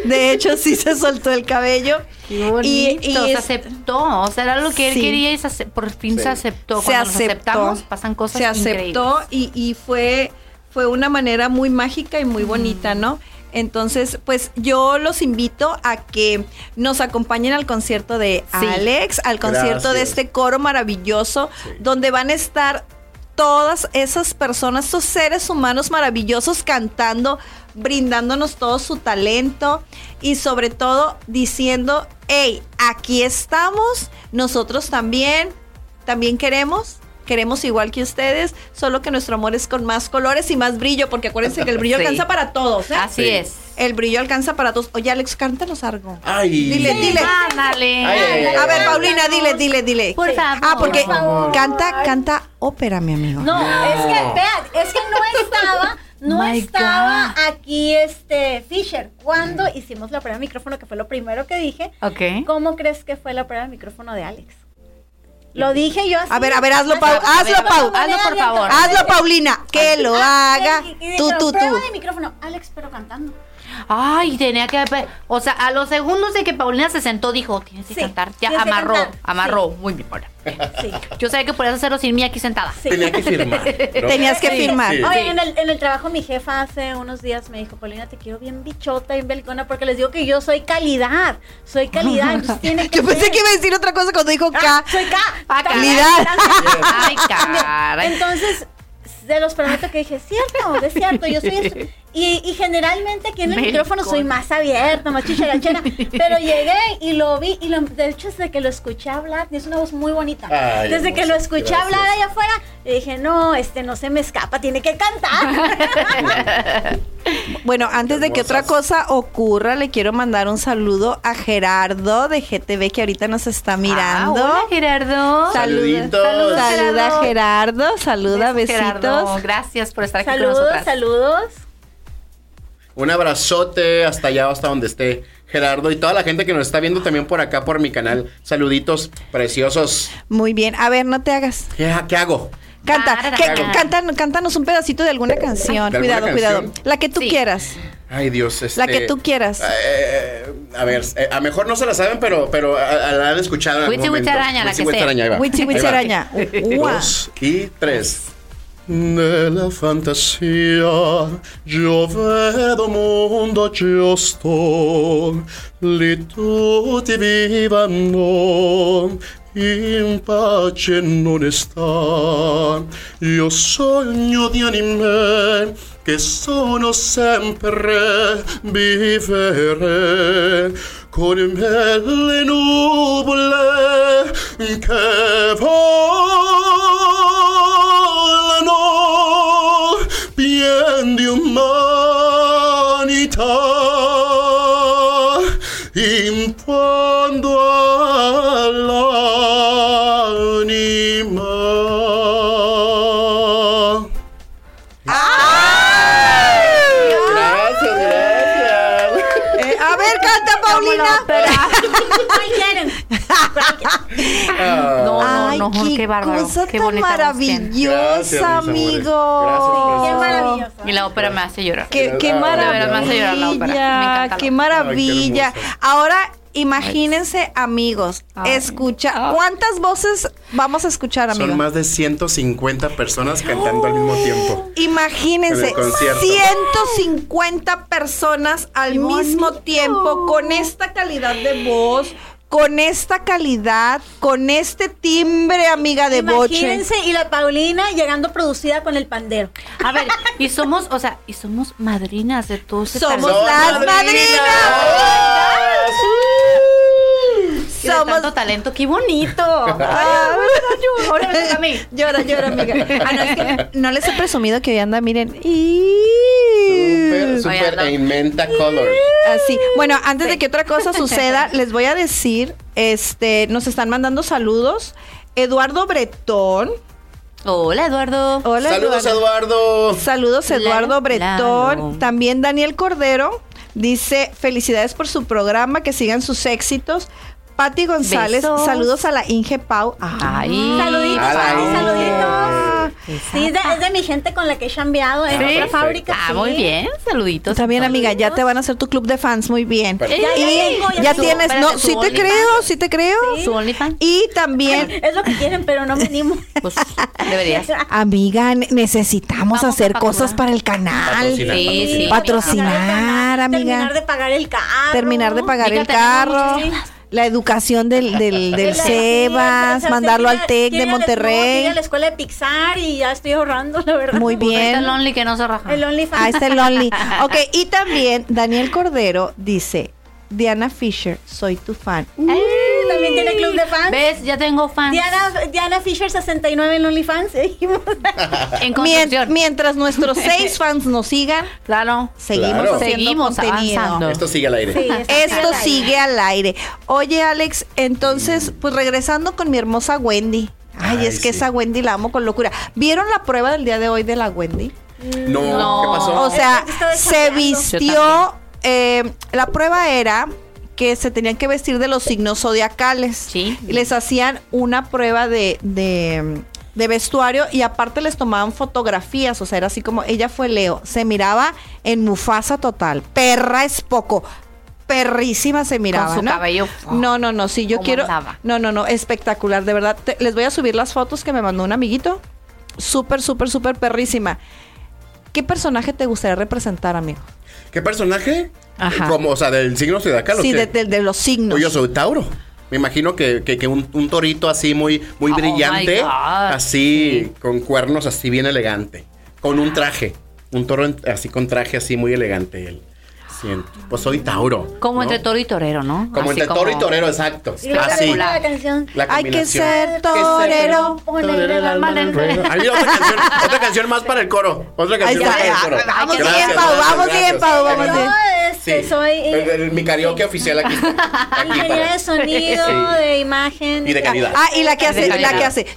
De hecho, sí se soltó el cabello. Qué bonito, Y- y se es- aceptó, o sea, era lo que él Sí. quería y se por fin Sí. se aceptó. se Cuando nos aceptó. aceptamos, pasan cosas se aceptó y, y fue, fue una manera muy mágica y muy bonita, ¿no? Entonces, pues yo los invito a que nos acompañen al concierto de Sí. Alex, al concierto de este coro maravilloso, Sí. donde van a estar todas esas personas, estos seres humanos maravillosos cantando, brindándonos todo su talento y sobre todo diciendo, hey, aquí estamos, nosotros también, también queremos. Queremos igual que ustedes, solo que nuestro amor es con más colores y más brillo, porque acuérdense que el brillo Sí. alcanza para todos. ¿eh? Así Sí. es. El brillo alcanza para todos. Oye, Alex, cántanos algo. Ay. Dile, dile. Ándale. Ay, ay, ay, A ver. Paulina, dile, dile, dile. Por favor. Ah, porque Por favor. canta, canta ópera, mi amigo. No, es que, vean, es que no estaba, no My estaba God. aquí este Fisher. Cuando hicimos la prueba de micrófono, que fue lo primero que dije, Ok. ¿cómo crees que fue la prueba de micrófono de Alex? Lo dije yo así. A ver, a ver, hazlo, Pau, hazlo, Pau. manera Hazlo, por favor. Hazlo, Paulina. Que lo Ah, haga. y- y Tú, tú, Prueba tú. de micrófono, Alex, pero cantando. Ay, tenía que. O sea, a los segundos de que Paulina se sentó, dijo: Tienes que Sí, cantar. Ya amarró, cantar, amarró. Muy bien, Paula. Sí. Yo sabía que podías hacerlo sin mí aquí sentada. Sí. Tenía que firmar. ¿no? Tenías que Sí. firmar. Sí. Oye, en el, en el trabajo mi jefa hace unos días me dijo, Paulina, te quiero bien bichota, bien belicona, porque les digo que yo soy calidad, soy calidad, que Yo pensé ser. que iba a decir otra cosa cuando dijo Ah, K. soy K. Ah, Calidad. Ay, caray. Entonces, se los prometo que dije, cierto, es cierto, yo soy. Y, y generalmente aquí en el micrófono soy más abierta, más chicharachera, pero llegué y lo vi, y lo- de hecho desde que lo escuché hablar, y es una voz muy bonita, Ay, desde que lo escuché gracias. hablar allá afuera, le dije, no, este no se me escapa, tiene que cantar. Bueno, antes de que otra cosa ocurra, le quiero mandar un saludo a Gerardo de GTV que ahorita nos está mirando. Ah, hola, Gerardo. Saluditos. Saluda, Gerardo. Gerardo. Saluda, Besos, Gerardo. besitos. Gracias por estar aquí con saludos, nosotras. saludos. Un abrazote hasta allá, hasta donde esté Gerardo y toda la gente que nos está viendo también por acá por mi canal. Saluditos preciosos. Muy bien. A ver, no te hagas. ¿Qué, qué hago? Canta, que- que- cántanos un pedacito de alguna canción. ¿De alguna cuidado, cuidado. canción? La que tú Sí. quieras. Ay, Dios. Este, La que tú quieras. eh, a ver, eh, a lo mejor no se la saben, pero, pero a- a- la han escuchado momento. huicharaña, la que ahí va. Ua. Dos y tres. Nella fantasia io vedo mondo giusto, lì tutti vivano in pace e in onestà. Io sogno di anime che sono sempre vivere con belle nuvole che volano humano, bien de humanidad. Ver, canta, Paulina. Ah, No, Ay, no, no, qué, qué bárbaro. cosa qué bonita maravillosa, Gracias, amigo. Gracias, Qué maravilloso. Y la ópera me hace llorar. Qué, qué Ah, maravilla. verdad me hace llorar la ópera. Me encanta qué la- maravilla. Ay, qué hermoso. Ahora, imagínense, amigos, Ay. escucha. ¿Cuántas voces vamos a escuchar, amigos? Son más de 150 personas cantando al mismo tiempo. Imagínense, En el concierto. 150 personas al mismo tiempo con esta calidad de voz, con esta calidad, con este timbre, amiga de boche. Imagínense, y la Paulina llegando producida con el pandero. A ver, y somos, o sea, y somos madrinas de todo este Somos las madrinas. Y de Somos tanto talento, qué bonito. Ah, mí. Llora, llora, amiga. Ah, no, es que no les he presumido que hoy anda, miren. Super no. en menta color. Así. Bueno, antes de que otra cosa suceda, les voy a decir, este, nos están mandando saludos. Eduardo Bretón. Hola, Eduardo. Hola, Saludos, Eduardo. Saludos, Eduardo Bretón. También Daniel Cordero dice: Felicidades por su programa, que sigan sus éxitos. Pati González, Besos. saludos a la Inge Pau. Ay. Saluditos. Pati, saluditos. Sí, es de, es de mi gente con la que he chambeado en Sí. otra fábrica. Ah, sí. muy bien. Saluditos. También, amiga, ya te van a hacer tu club de fans, muy bien. Ya, ya tengo, ya ya tengo. tienes, no, sí te creo, sí te creo. Su OnlyFans. Y también, Es lo que quieren, pero no me animo. Pues deberías. amiga, ne- necesitamos Vamos hacer cosas para el canal. Patrocinar, Sí, sí. Patrocinar, amiga. Terminar de pagar el carro. Terminar de pagar el carro. La educación del, del, del Sebas, mandarlo al TEC de Monterrey. a la escuela de Pixar y ya estoy ahorrando, la verdad. Muy Pues ahí está bien. el Only que no se raja. El OnlyFans. Ahí está el Only. Ok, y también Daniel Cordero dice, Diana Fisher, soy tu fan. También tiene club de fans. ¿Ves? Ya tengo fans. Diana, Diana Fisher 69 en OnlyFans. seguimos. en mientras nuestros seis fans nos sigan, Claro. seguimos Claro. haciendo Seguimos contenido. avanzando. Esto sigue al aire. Sí, Esto al aire. sigue al aire. Oye, Alex, entonces, pues regresando con mi hermosa Wendy. Ay, Ay, es que sí. esa Wendy la amo con locura. ¿Vieron la prueba del día de hoy de la Wendy? No, No. ¿qué pasó? O sea, se vistió. eh, la prueba era que se tenían que vestir de los signos zodiacales. Sí. Y les hacían una prueba de, de, de vestuario y aparte les tomaban fotografías. O sea, era así como ella fue Leo. Se miraba en Mufasa total. Perra es poco. Perrísima se miraba, su ¿no? cabello. No, no, no. Sí, yo ¿Cómo quiero. andaba? No, no, no. Espectacular, de verdad. Te- les voy a subir las fotos que me mandó un amiguito. Súper, súper, súper perrísima. ¿Qué personaje te gustaría representar, amigo? ¿Qué personaje? Ajá. Como, o sea, del signo zodiacal. ¿o Sí, de, de- de los signos. Pues yo soy Tauro. Me imagino que, que- que un, un torito así muy, muy Oh, brillante, así con cuernos así bien elegante, con un traje, un toro en- así con traje así muy elegante él. Siento. Pues soy Tauro. Como ¿no? entre toro y torero, ¿no? Como Así entre toro y torero, exacto. Y Así. la canción. La Hay que ser torero. Poner el alma en el ruedo. Ahí viene otra canción, otra canción más para el coro. Otra canción está. más para el coro. Ah, Vamos Gracias, bien, Pau. Vamos bien, Pau. Vamos Yo bien. Este, Sí. soy El- eh, el- mi karaoke oficial aquí. aquí ingeniera de sonido, Sí. de imagen. Y de calidad. Ah, y la que hace, la que hace.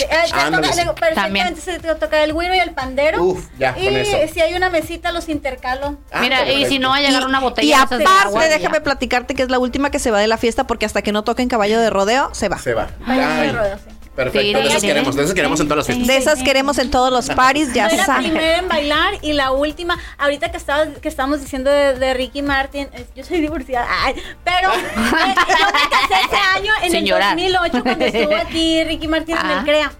Eh, Ándale, sí. perfectamente se te toca el güiro y el pandero. Uf, ya, y con eso. si hay una mesita, los intercalo. Ah, Mira, y si no va a llegar una Y botella. de aparte, agua, déjame ya. platicarte que es la última que se va de la fiesta porque hasta que no toquen caballo de rodeo, se va. Se va. Ay, de rodeo, sí. Perfecto. De esas queremos, de esas queremos en todas las fiestas. De esas queremos en todos los paris, ya Soy la primera en bailar y la última, ahorita que estaba, que estamos diciendo de, de Ricky Martin, es- yo soy divorciada, ay, pero eh, yo me casé ese año en Sin el llorar. 2008 cuando estuvo aquí Ricky Martin en Ah. el CREA.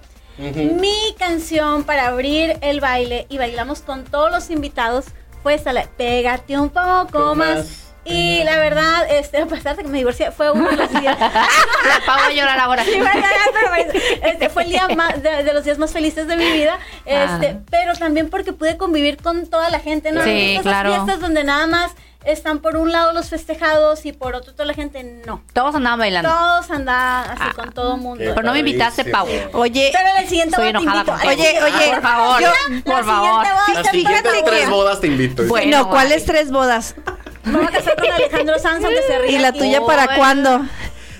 Mi canción para abrir el baile y bailamos con todos los invitados fue esa, la Pégate un poco Poco más. más. Y la verdad, este, a pesar de que me divorcié, fue uno de los días. La Pau va a llorar ahora. Sí, este fue el día más, de, de los días más felices de mi vida. Este, Ah. pero también porque pude convivir con toda la gente, ¿no? Sí, Esas claro. fiestas donde nada más están por un lado los festejados y por otro toda la gente, no. Todos andaban bailando. Todos andaban así Ah. con todo el mundo. Pero no me invitaste, Pau. Oye, Pero en el siguiente Soy boda te enojada invito. Oye, oye, por favor, yo- por la favor. siguiente boda Las te siguientes fíjate tres que- bodas te invito. Bueno, no, ¿cuáles tres bodas? Me voy a casar con Alejandro Sanz, aunque se ría. ¿Y la tuya para Bueno. cuándo?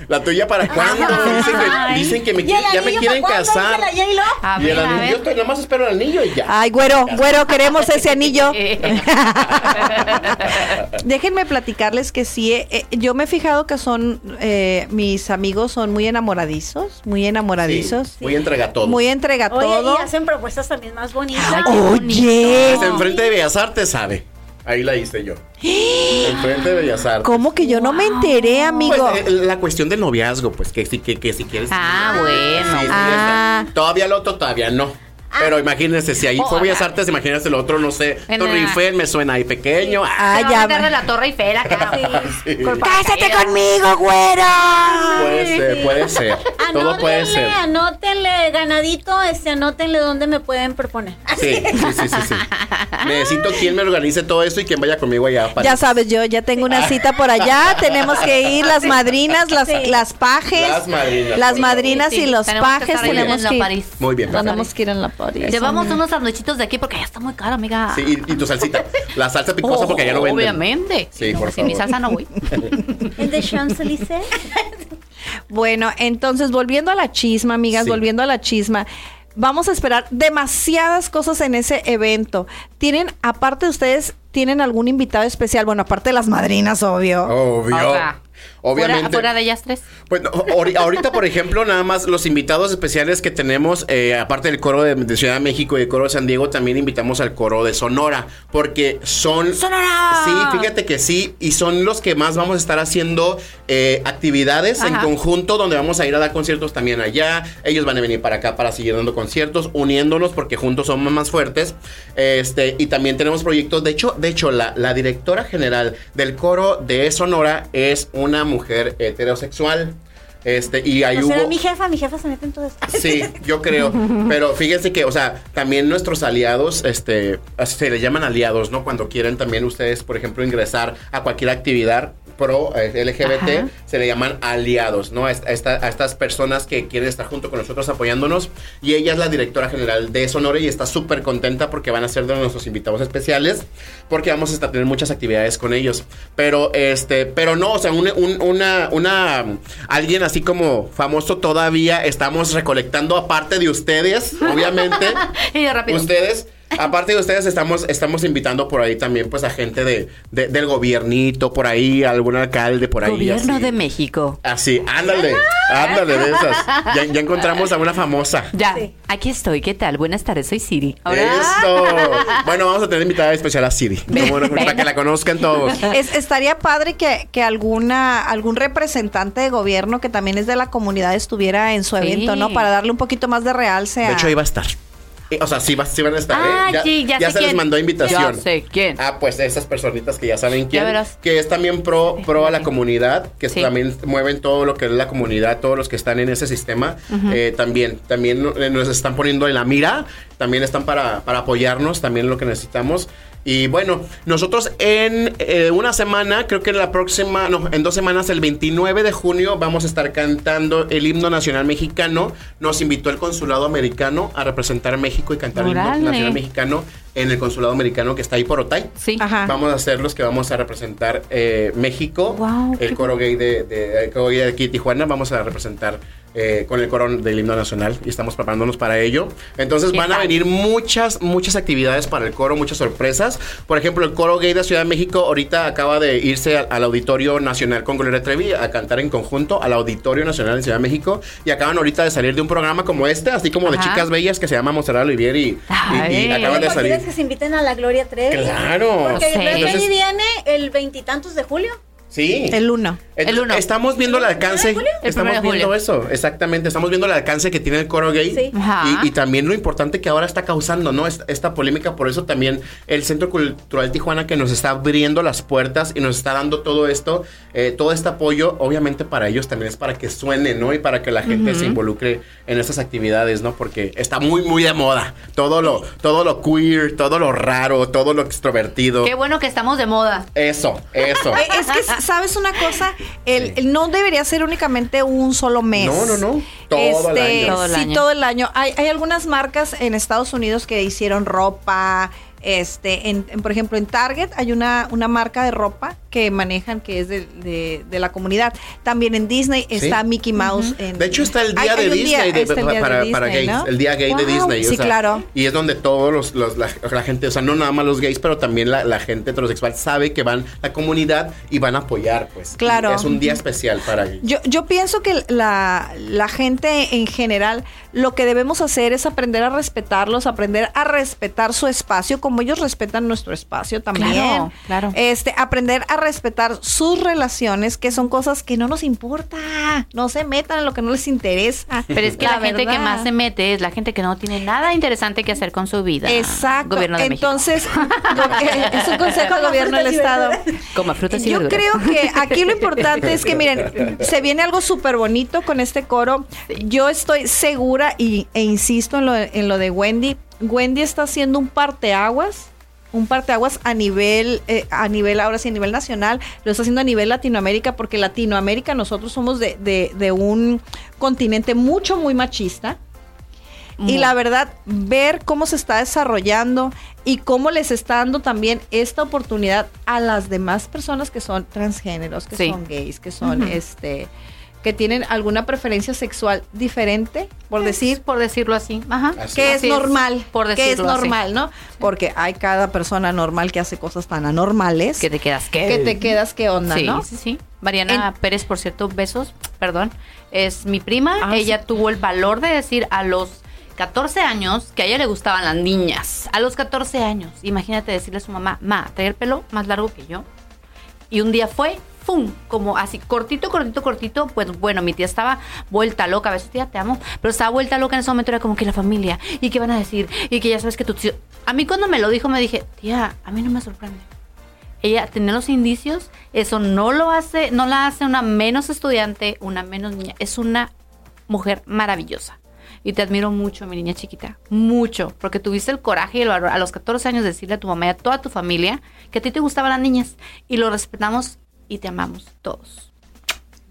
¿La tuya para cuándo? Dicen que, dicen que me ¿Y el quieren- ya me quieren casar. La. A Y ver, el a anillo, ver. yo estoy- nada más espero el anillo y ya. Ay, güero, güero, queremos ese anillo. Déjenme platicarles que sí, eh, eh, yo me he fijado que son, eh, mis amigos son muy enamoradizos, muy enamoradizos, Sí, muy entrega todo. muy entrega Oye, y hacen propuestas también más bonitas. Ay, Oye, Desde enfrente de Bellas Artes, ¿sabe? Ahí la hice yo. enfrente de Bellas Artes. ¿cómo que yo no me enteré, amigo? Pues, eh, la cuestión del noviazgo, pues que si, que, que si quieres. Ah, Sí, bueno. sí, Ah. está. Todavía el otro, todavía no. Pero imagínense, si ahí fue Oh, Bellas ah. Artes, imagínense el otro, no sé, En Torre la- Eiffel, me suena ahí pequeño. Ah, Ah, ya va. de la Torre Eiffel acá. Sí. ¡Cásate conmigo, güero! Puede ser, puede ser. Todo puede ser. anótenle, ganadito, este, anótenle dónde me pueden proponer. Sí, sí, sí, sí, sí. Necesito quien me organice todo esto y quien vaya conmigo allá a París. Ya sabes, yo ya tengo una cita por allá. Tenemos que ir las madrinas, las, Sí. las pajes. Las madrinas. Las Sí, madrinas sí, y los tenemos que pajes tenemos en la que ir. París. Muy bien. Tenemos que ir en la Llevamos unos sandwichitos de aquí porque ya está muy caro, amiga. Sí, y, y tu salsita. La salsa picosa porque allá no venden. Obviamente. Sí, por Sin mi favor. salsa no voy. ¿En The Champs-Élysées? Bueno, entonces volviendo a la chisma, amigas, Sí. volviendo a la chisma. Vamos a esperar demasiadas cosas en ese evento. ¿Tienen, aparte de ustedes, tienen algún invitado especial? Bueno, aparte de las madrinas, obvio. Obvio. O sea. Obviamente. Fuera, de ellas tres. Bueno, ahori- ahorita, por ejemplo, nada más los invitados especiales que tenemos, eh, aparte del coro de, de Ciudad de México y el coro de San Diego, también invitamos al coro de Sonora, porque son... ¡Sonora! Sí, fíjate que sí, y son los que más vamos a estar haciendo eh, actividades en conjunto, donde vamos a ir a dar conciertos también allá, ellos van a venir para acá para seguir dando conciertos, uniéndonos, porque juntos somos más fuertes, este, y también tenemos proyectos, de hecho, de hecho, la, la directora general del coro de Sonora es una mujer heterosexual. Este, y ahí hubo. será mi jefa, mi jefa se mete en todo esto. Sí, yo creo. Pero fíjense que, o sea, también nuestros aliados, este, se les llaman aliados, ¿no? Cuando quieren también ustedes, por ejemplo, ingresar a cualquier actividad pro eh, LGBT, Ajá. se le llaman aliados, ¿no? A, esta- a esta- a estas personas que quieren estar junto con nosotros apoyándonos. Y ella es la directora general de Sonora y está súper contenta porque van a ser de nuestros invitados especiales, porque vamos a tener muchas actividades con ellos. Pero, este, pero no, o sea, un- un- una, una, alguien así como famoso todavía estamos recolectando aparte de ustedes, obviamente. Y rápido. Ustedes, aparte de ustedes, estamos, estamos invitando por ahí también, pues, a gente de, de- del gobiernito, por ahí, algún alcalde por ahí. Gobierno así. de México. Así, ándale, ándale de esas. Ya, ya encontramos a una famosa. Ya, Sí. aquí estoy. ¿Qué tal? Buenas tardes, soy Siri. Eso. Bueno, vamos a tener invitada especial a Siri. Como no, para que la conozcan todos. Es- estaría padre que, que alguna algún representante de gobierno que también es de la comunidad estuviera en su Sí. evento, ¿no? Para darle un poquito más de realce a... De hecho, ahí va a estar. Eh, O sea, sí, va- sí van a estar. Ah, ¿eh? sí, ya sé se les mandó invitación. Ya sé quién. Ah, pues esas personitas que ya saben quién. Ya verás. Que es también pro, pro a la comunidad, que Sí. también mueven todo lo que es la comunidad, todos los que están en ese sistema. eh, también, también eh, nos están poniendo en la mira, también están para, para apoyarnos, también lo que necesitamos. Y bueno, nosotros en eh, una semana, creo que en la próxima, no, en dos semanas, el 29 de junio, vamos a estar cantando el himno nacional mexicano. Nos invitó el consulado americano a representar a México y cantar el himno nacional mexicano en el consulado americano que está ahí por Otay. Sí. Ajá. Vamos a ser los que vamos a representar eh, México. Guau, el coro gay de, de- el coro gay de aquí de Tijuana. Vamos a representar eh, con el coro del himno nacional y estamos preparándonos para ello. Entonces ¿Qué van a venir muchas, muchas actividades para el coro, muchas sorpresas. Por ejemplo, el coro gay de Ciudad de México ahorita acaba de irse al, al Auditorio Nacional con Gloria Trevi a cantar en conjunto al Auditorio Nacional de Ciudad de México y acaban ahorita de salir de un programa como este, así como de Ajá. chicas bellas que se llama Monserrat Olivier y, y- y acaban de ¿Por qué salir. quieres que se inviten a la Gloria Trevi? Claro. Porque Sí. Gloria Trevi Entonces- viene el veintitantos de julio. Sí. El uno. Entonces, El uno. Estamos viendo el alcance. Estamos El viendo julio. eso, exactamente. Estamos viendo el alcance que tiene el coro gay. Sí. Ajá. Y, y también lo importante que ahora está causando, ¿no? Esta, esta polémica. Por eso también el Centro Cultural Tijuana que nos está abriendo las puertas y nos está dando todo esto, eh, todo este apoyo, obviamente para ellos también es para que suene, ¿no? Y para que la gente se involucre en estas actividades, ¿no? Porque está muy, muy de moda. Todo lo, todo lo queer, todo lo raro, todo lo extrovertido. Qué bueno que estamos de moda. Eso, eso. Es que, ¿sabes una cosa? El, el no debería ser únicamente un solo mes. No, no, no. Todo el Este, año. Todo el sí, año. todo el año. Hay, hay algunas marcas en Estados Unidos que hicieron ropa. Este, en, en, por ejemplo, en Target hay una, una marca de ropa que manejan que es de, de- de la comunidad. También en Disney está Mickey Mouse. en- De hecho, está el día hay de día- Disney de- para, día de para, Disney, para gays. ¿no? El día gay de. Disney. o Sí, sea, claro. Y es donde todos los, los- la, la gente, o sea, no nada más los gays, pero también la, la gente heterosexual sabe que van la comunidad y van a apoyar, pues. Claro. Y Es un día especial para gays. Yo, yo pienso que la, la gente en general lo que debemos hacer es aprender a respetarlos, aprender a respetar su espacio, como ellos respetan nuestro espacio también. Claro, claro. Este, aprender a respetar sus relaciones, que son cosas que no nos importa. No se metan en lo que no les interesa. Pero es que la, gente que más se mete es la gente que no tiene nada interesante que hacer con su vida. Exacto. Gobierno de México. Entonces, go- es un consejo al gobierno del Estado. Coma frutas y Yo verduras. creo que aquí lo importante es que, miren, se viene algo súper bonito con este coro. Yo estoy segura y, e insisto en lo, en lo de Wendy. Wendy está haciendo un parteaguas. Un parteaguas a nivel, eh, a nivel, ahora sí, a nivel nacional, lo está haciendo a nivel Latinoamérica, porque Latinoamérica nosotros somos de, de- de un continente mucho, muy machista. Y la verdad, ver cómo se está desarrollando y cómo les está dando también esta oportunidad a las demás personas que son transgéneros, que Sí. son gays, que son este que tienen alguna preferencia sexual diferente, por decir, por decirlo así. Ajá. Así que es Así es, normal, por que es decirlo así. normal, ¿no? Porque hay cada persona normal que hace cosas tan anormales Que te quedas ¿qué? que te quedas qué onda, sí, ¿no? sí, sí. Mariana Pérez, por cierto, besos, perdón, es mi prima. Ah, ella sí. tuvo el valor de decir a los 14 años que a ella le gustaban las niñas. A los 14 años. Imagínate decirle a su mamá, ma, trae el pelo más largo que yo. Y un día fue, Como así, cortito, cortito, cortito. Pues bueno, mi tía estaba vuelta loca. A veces, tía, te amo. Pero estaba vuelta loca en ese momento. Era como que la familia. ¿Y qué van a decir? Y que ya sabes que tu tío... A mí cuando me lo dijo, me dije, tía, a mí no me sorprende. Ella tenía los indicios. Eso no lo hace, no la hace una menos estudiante, una menos niña. Es una mujer maravillosa. Y te admiro mucho, mi niña chiquita. Mucho. Porque tuviste el coraje y el valor a los 14 años de decirle a tu mamá y a toda tu familia que a ti te gustaban las niñas. Y lo respetamos y te amamos todos.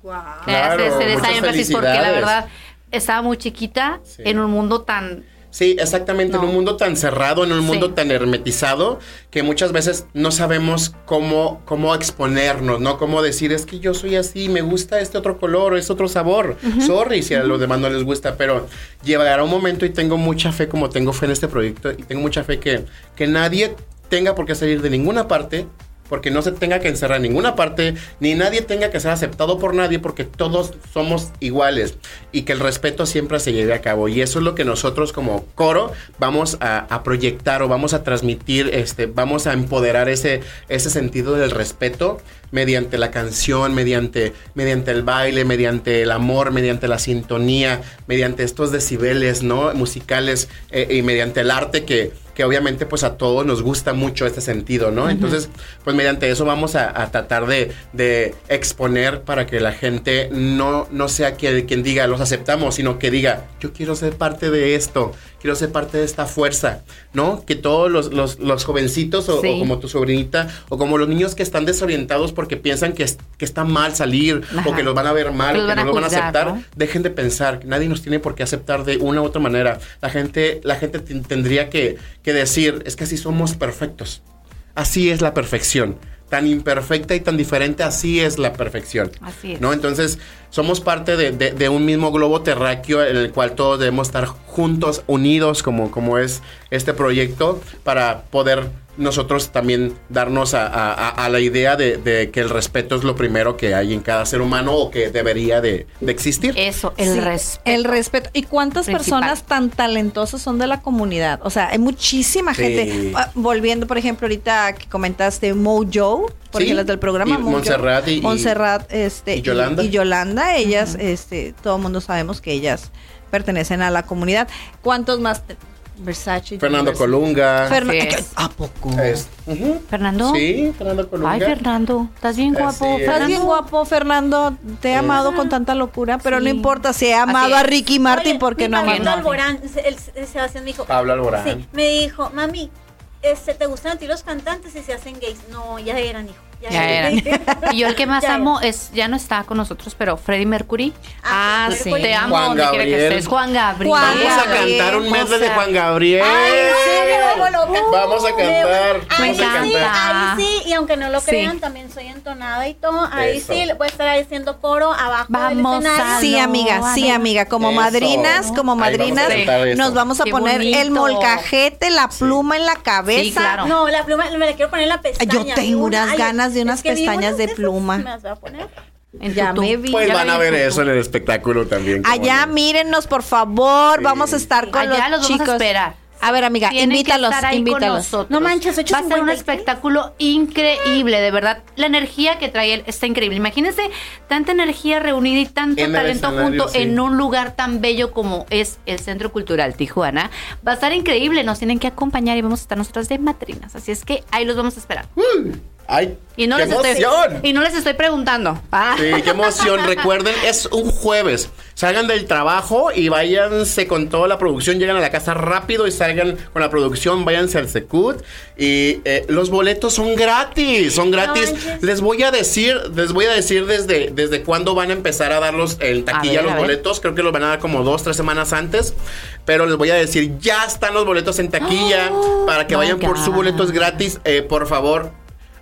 Se Claro, se desea énfasis porque la verdad estaba muy chiquita Sí. en un mundo tan... Sí, exactamente, en No. un mundo tan cerrado, en un mundo Sí. tan hermetizado, que muchas veces no sabemos cómo, cómo exponernos, ¿no? Cómo decir, es que yo soy así, me gusta este otro color, este otro sabor. Sorry si a los demás no les gusta, pero llegará un momento y tengo mucha fe, como tengo fe en este proyecto, y tengo mucha fe que, que nadie tenga por qué salir de ninguna parte porque no se tenga que encerrar en ninguna parte, ni nadie tenga que ser aceptado por nadie, porque todos somos iguales y que el respeto siempre se lleve a cabo. Y eso es lo que nosotros como coro vamos a, a proyectar o vamos a transmitir, este, vamos a empoderar ese, ese sentido del respeto mediante la canción, mediante, mediante el baile, mediante el amor, mediante la sintonía, mediante estos decibeles, ¿no? Musicales eh, y mediante el arte que, que obviamente pues a todos nos gusta mucho este sentido, ¿no? Entonces, pues mediante eso vamos a, a tratar de, de exponer para que la gente no, no sea quien, quien diga los aceptamos, sino que diga yo quiero ser parte de esto, quiero ser parte de esta fuerza, ¿no? Que todos los, los, los jovencitos o, Sí. o como tu sobrinita o como los niños que están desorientados porque piensan que, es- que está mal salir Ajá. o que los van a ver mal Que o que no a los van a aceptar, ¿no? dejen de pensar, nadie nos tiene por qué aceptar de una u otra manera. La gente, la gente ten- tendría que, que decir, es que así somos perfectos. Así es la perfección. Tan imperfecta y tan diferente, así es la perfección. Así es. ¿No? Entonces, somos parte de, de- de un mismo globo terráqueo en el cual todos debemos estar juntos, unidos, como, como es este proyecto, para poder nosotros también darnos a, a- a- a la idea de, de que el respeto es lo primero que hay en cada ser humano o que debería de, de existir. Eso, el Sí, respeto. El respeto. ¿Y cuántas Principal. personas tan talentosas son de la comunidad? O sea, hay muchísima Sí. gente. Ah, Volviendo, por ejemplo, ahorita que comentaste Mojo, por Sí. ejemplo, las del programa. Y Mojo. Montserrat y- Montserrat, este, y Yolanda. Y, Yolanda, ellas, este, todo el mundo sabemos que ellas pertenecen a la comunidad. ¿Cuántos más? Versace. Fernando Versace. Colunga. Es. ¿A poco? Es-. Fernando. Sí, Fernando Colunga. Ay, Fernando, estás bien guapo. es. Estás bien guapo, Fernando. Te he amado con tanta locura, pero no importa si he amado a. Ricky Martin, Oye, ¿por qué mi no Pablito amar? Alborán, el, el Sebastián me dijo, Pablo Alborán. sí, me dijo, mami, este, ¿te gustan a ti los cantantes y se hacen gays? No, ya eran, hijo. Ya, Ya eran. Y yo el que más Ya amo es, ya no está con nosotros, pero Freddie Mercury. Ah, pues, sí. Te amo Juan donde quiera que Gabriel. estés. Juan Gabriel. Juan Vamos a cantar un o medley de Juan Gabriel. Ay, sí, me vuelvo loca. Vamos a cantar. Ahí Vamos sí, a cantar. ahí sí, y aunque no lo Sí. crean, también soy entonada y todo. Ahí Eso. sí, le voy a estar haciendo coro abajo Vamos del escenario. a- Sí, no, amiga, sí, amiga. Como Eso. madrinas, como vamos madrinas, nos vamos a Qué poner el molcajete, la pluma en la cabeza. Sí, claro. No, la pluma me la quiero poner en la pestaña. Yo tengo unas ganas de unas es que vi pestañas de pluma. Me las voy a poner. En Ya me vi. Pues Ya van a ver eso en el espectáculo también. ¿cómo Allá, no? mírennos, por favor. Sí. Vamos a estar con Allá los los chicos. vamos a esperar. A ver, amiga, Tienen que invítalos, estar ahí con invítalos. nosotros. No manches, Va a ser un 8.53. espectáculo increíble, de verdad. La energía que trae él está increíble. Imagínense tanta energía reunida y tanto En talento junto sí. en un lugar tan bello como es el Centro Cultural Tijuana. Va a estar increíble, nos tienen que acompañar y vamos a estar nosotras de matrinas. Así es que ahí los vamos a esperar. ¡Ay! Y no, ¡Qué les estoy, emoción! y no les estoy preguntando. Ah. Sí, qué emoción. Recuerden, es un jueves. Salgan del trabajo y váyanse con toda la producción. Llegan a la casa rápido y salgan con la producción. Váyanse al Secut. Y eh, los boletos son gratis. Son gratis. les voy a decir, les voy a decir desde, desde cuándo van a empezar a darlos en taquilla ver, los a boletos. Creo que los van a dar como dos, tres semanas antes. Pero les voy a decir, ya están los boletos en taquilla. para que vayan por su God. boletos gratis. Eh, por favor,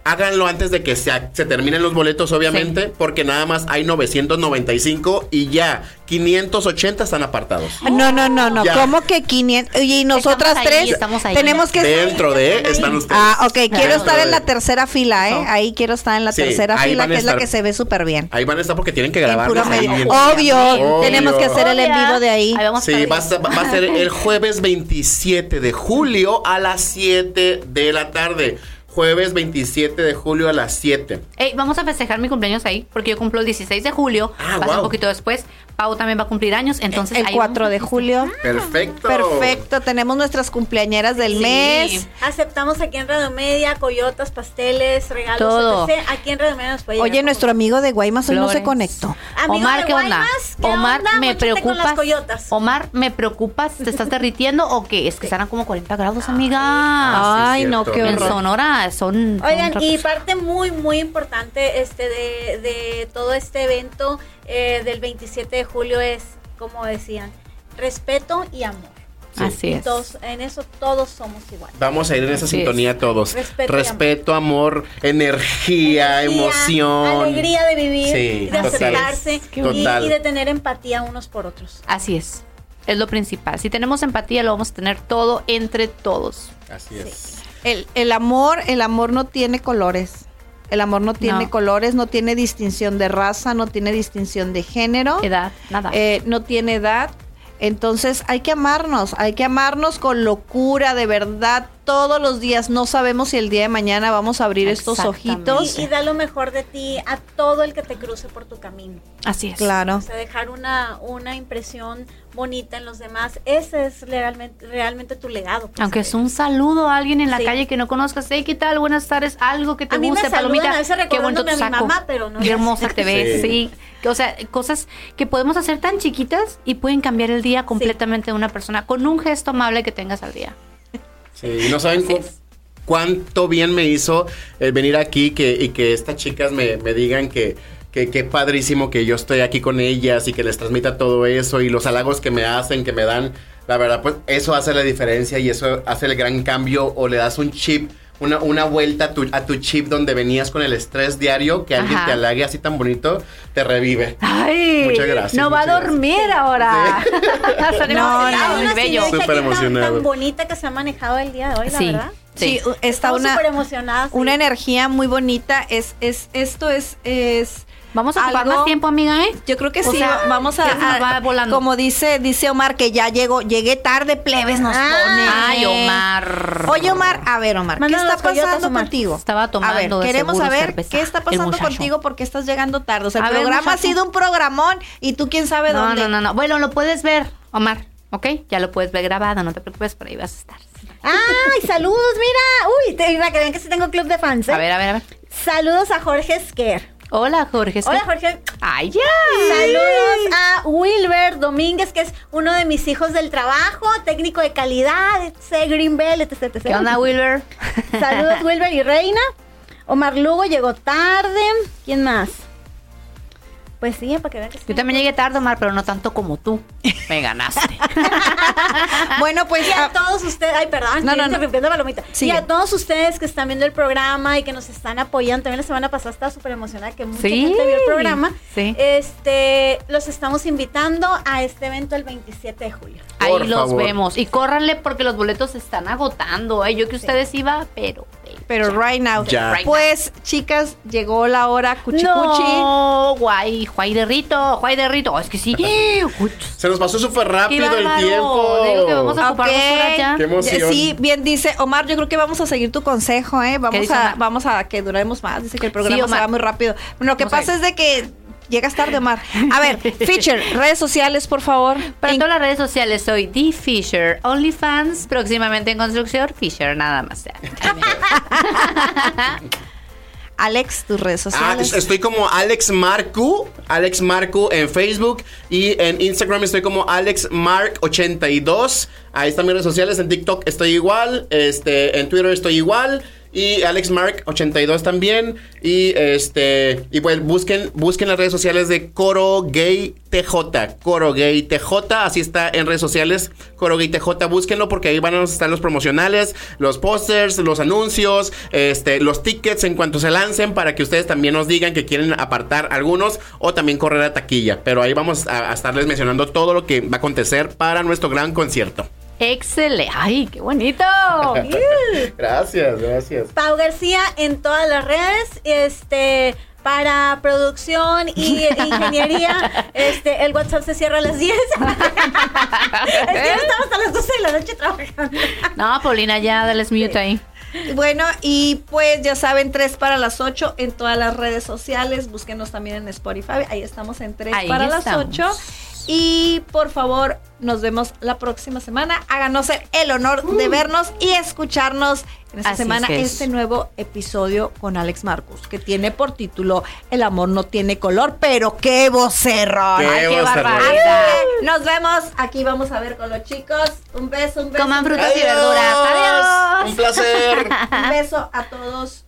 háganlo antes de que se, se terminen los boletos, obviamente, porque nada más hay 995 y ya 580 están apartados. No, no, no, no. Ya. ¿Cómo que 500? Oye, y nosotras Estamos ahí, tres estamos ahí. tenemos que Dentro de están ustedes. Ah, ok, quiero Dentro estar en la tercera fila, ¿eh? Ahí quiero estar en la Sí, tercera fila, que es la que se ve súper bien. Ahí van a estar porque tienen que bien. Obvio, Obvio. tenemos que hacer el en vivo de ahí. Ahí vamos a Sí, va a, ser- va a ser el jueves 27 de julio a las 7 de la tarde. Jueves 27 de julio a las 7. Ey, vamos a festejar mi cumpleaños ahí, porque yo cumplo el 16 de julio, Ah, va a ser wow. un poquito después. Pau también va a cumplir años, entonces el ahí 4 vamos a de julio. Perfecto. Perfecto, tenemos nuestras cumpleañeras del Sí. mes. Aceptamos aquí en Radio Media, coyotas, pasteles, regalos, Todo. etc. Aquí en Radio Media nos puede Oye, nuestro como- amigo de Guaymas hoy no se conectó. Amigo Omar, de ¿qué onda? Guaymas, ¿qué Omar, onda? me las preocupas. coyotas. Omar, me preocupas, ¿te estás derritiendo o qué? Es que estarán como 40 grados, amiga. Ah, sí, Ay, no, qué en horror. Son. Oigan, son y parte muy, muy importante este de, de todo este evento eh, del 27 de julio es, como decían, respeto y amor. Así es. todos- en eso todos somos iguales. Vamos a ir en esa Así es. sintonía todos. Respeto amor, energía, Energía, emoción. Alegría de vivir, Sí, de total. aceptarse y de tener empatía unos por otros. Así es. Es lo principal. Si tenemos empatía, lo vamos a tener todo entre todos. Así es. El, el amor, el amor no tiene colores. El amor no tiene No. colores, no tiene distinción de raza, no tiene distinción de género, Edad, nada. eh, no tiene edad. Entonces hay que amarnos, hay que amarnos con locura, de verdad, todos los días. No sabemos si el día de mañana vamos a abrir estos ojitos. Y, y da lo mejor de ti a todo el que te cruce por tu camino. Así es. Claro. O sea, dejar una, una impresión bonita en los demás. Ese es realmente, realmente tu legado. pues, Aunque es un saludo a alguien en la Sí. calle que no conozcas, hey, ¿qué tal? Buenas tardes, algo que te A mí me guste, saludan palomita. a veces Qué bonito tu recordándome a mi saco. mamá, pero no Qué hermosa te ves, Sí. O sea, cosas que podemos hacer tan chiquitas y pueden cambiar el día completamente de una persona con un gesto amable que tengas al día. Sí, y no saben cuánto bien me hizo el venir aquí que, y que estas chicas me, me digan que, que qué padrísimo que yo estoy aquí con ellas y que les transmita todo eso y los halagos que me hacen, que me dan. La verdad, pues eso hace la diferencia y eso hace el gran cambio o le das un chip. Una, una vuelta a tu, a tu chip donde venías con el estrés diario, que alguien Ajá. te halague así tan bonito, te revive. Ay, Muchas gracias, No va a dormir ahora. No, no, muy Una bello. Súper tan-. Tan bonita que se ha manejado el día de hoy, la Sí. verdad. Sí, Sí. está Estamos una, súper emocionadas. sí. una energía muy bonita. Es, es, esto es, es Vamos a ocupar algo- más tiempo, amiga, ¿eh? Yo creo que O sí, sea, va- vamos a, va volando. como dice dice Omar que ya llegó, llegué tarde, plebes nos Ah. pone. Ay, Omar. Oye Omar, a ver Omar, ¿qué está pasando Omar. contigo? Estaba tomando A ver, de queremos seguro saber cerveza, qué está pasando contigo porque estás llegando tarde. O sea, el A ver, programa ha sido un programón y tú quién sabe No, dónde. no, no, no. Bueno, lo puedes ver, Omar, ¿ok? Ya lo puedes ver grabado, no te preocupes, por ahí vas a estar. ¡Ay, saludos! Mira. Uy, te, mira, que ven que sí tengo club de fans. ¿eh? A ver, a ver, a ver. Saludos a Jorge Sker. Hola, Jorge. Hola, Jorge. Ay, ya. Saludos a Wilber Domínguez, que es uno de mis hijos del trabajo, técnico de calidad, etc. Greenbell, etc. etc. ¿Qué onda, Wilber? Saludos, Wilber y Reina. Omar Lugo llegó tarde. ¿Quién más? Pues sí, para que vean que sí. Yo también llegué tarde, Omar, pero no tanto como tú. Me ganaste. Bueno, pues Y a ah, todos ustedes, ay, perdón, No, estoy no, no. palomita. Sigue. Y a todos ustedes que están viendo el programa y que nos están apoyando, también la semana pasada estaba súper emocionada que mucha Sí, gente vio el programa. sí. Este, los estamos invitando a este evento el 27 de julio. Ahí los vemos. Y córranle porque los boletos se están agotando. ¿eh? Yo que ustedes iba, pero. Pero right now. Ya. Right Pues, chicas, llegó la hora cuchi cuchi. No, guay, guay de rito, guay de rito. Es que sí. Se nos pasó súper qué rápido el tiempo. Digo que vamos a ocupar Ok. dos horas ya. Qué emoción. Sí, bien dice Omar, yo creo que vamos a seguir tu consejo, ¿eh? Vamos a vamos a que duremos más, dice que el programa Sí, se va muy rápido. Bueno, lo que Vamos pasa es de que llegas tarde, Omar. A ver, Feature, redes sociales, por favor. Para En- todas las redes sociales soy D Fisher, OnlyFans, próximamente en construcción, Fisher, nada más. Alex, tus redes Ah, sociales. es- estoy como Alex Marcu, Alex Marcu en Facebook y en Instagram estoy como Alex Mark 82. Ahí están mis redes sociales, en TikTok estoy igual, este, en Twitter estoy igual Y Alex Mark 82 también. Y este. Y pues busquen, busquen las redes sociales de Coro Gay TJ. Coro Gay TJ. Así está en redes sociales. Coro Gay TJ. Búsquenlo porque ahí van a estar los promocionales, los pósters, los anuncios, este, los tickets en cuanto se lancen para que ustedes también nos digan que quieren apartar algunos o también correr a taquilla. Pero ahí vamos a, a estarles mencionando todo lo que va a acontecer para nuestro gran concierto. Excelente. Ay, qué bonito. Gracias, gracias. Pau García en todas las redes, este para producción y ingeniería, este, el WhatsApp se cierra a las 10. es que estamos hasta las 12 de la noche trabajando. No, Paulina, ya dales mute ahí. Bueno, y pues ya saben, 3 para las 8 en todas las redes sociales. Búsquenos también en Spotify. Ahí estamos en 3 Ahí para estamos. las 8. Y por favor, nos vemos la próxima semana. Háganos el honor de vernos y escucharnos en esta Así semana es. este nuevo episodio con Alex Marcus, que tiene por título El amor no tiene color, pero qué vocerrón. Qué Ay, qué barbaridad. Nos vemos. Aquí vamos a ver con los chicos. Un beso, un beso. Coman frutas y verduras. Adiós. Un placer. Un beso a todos.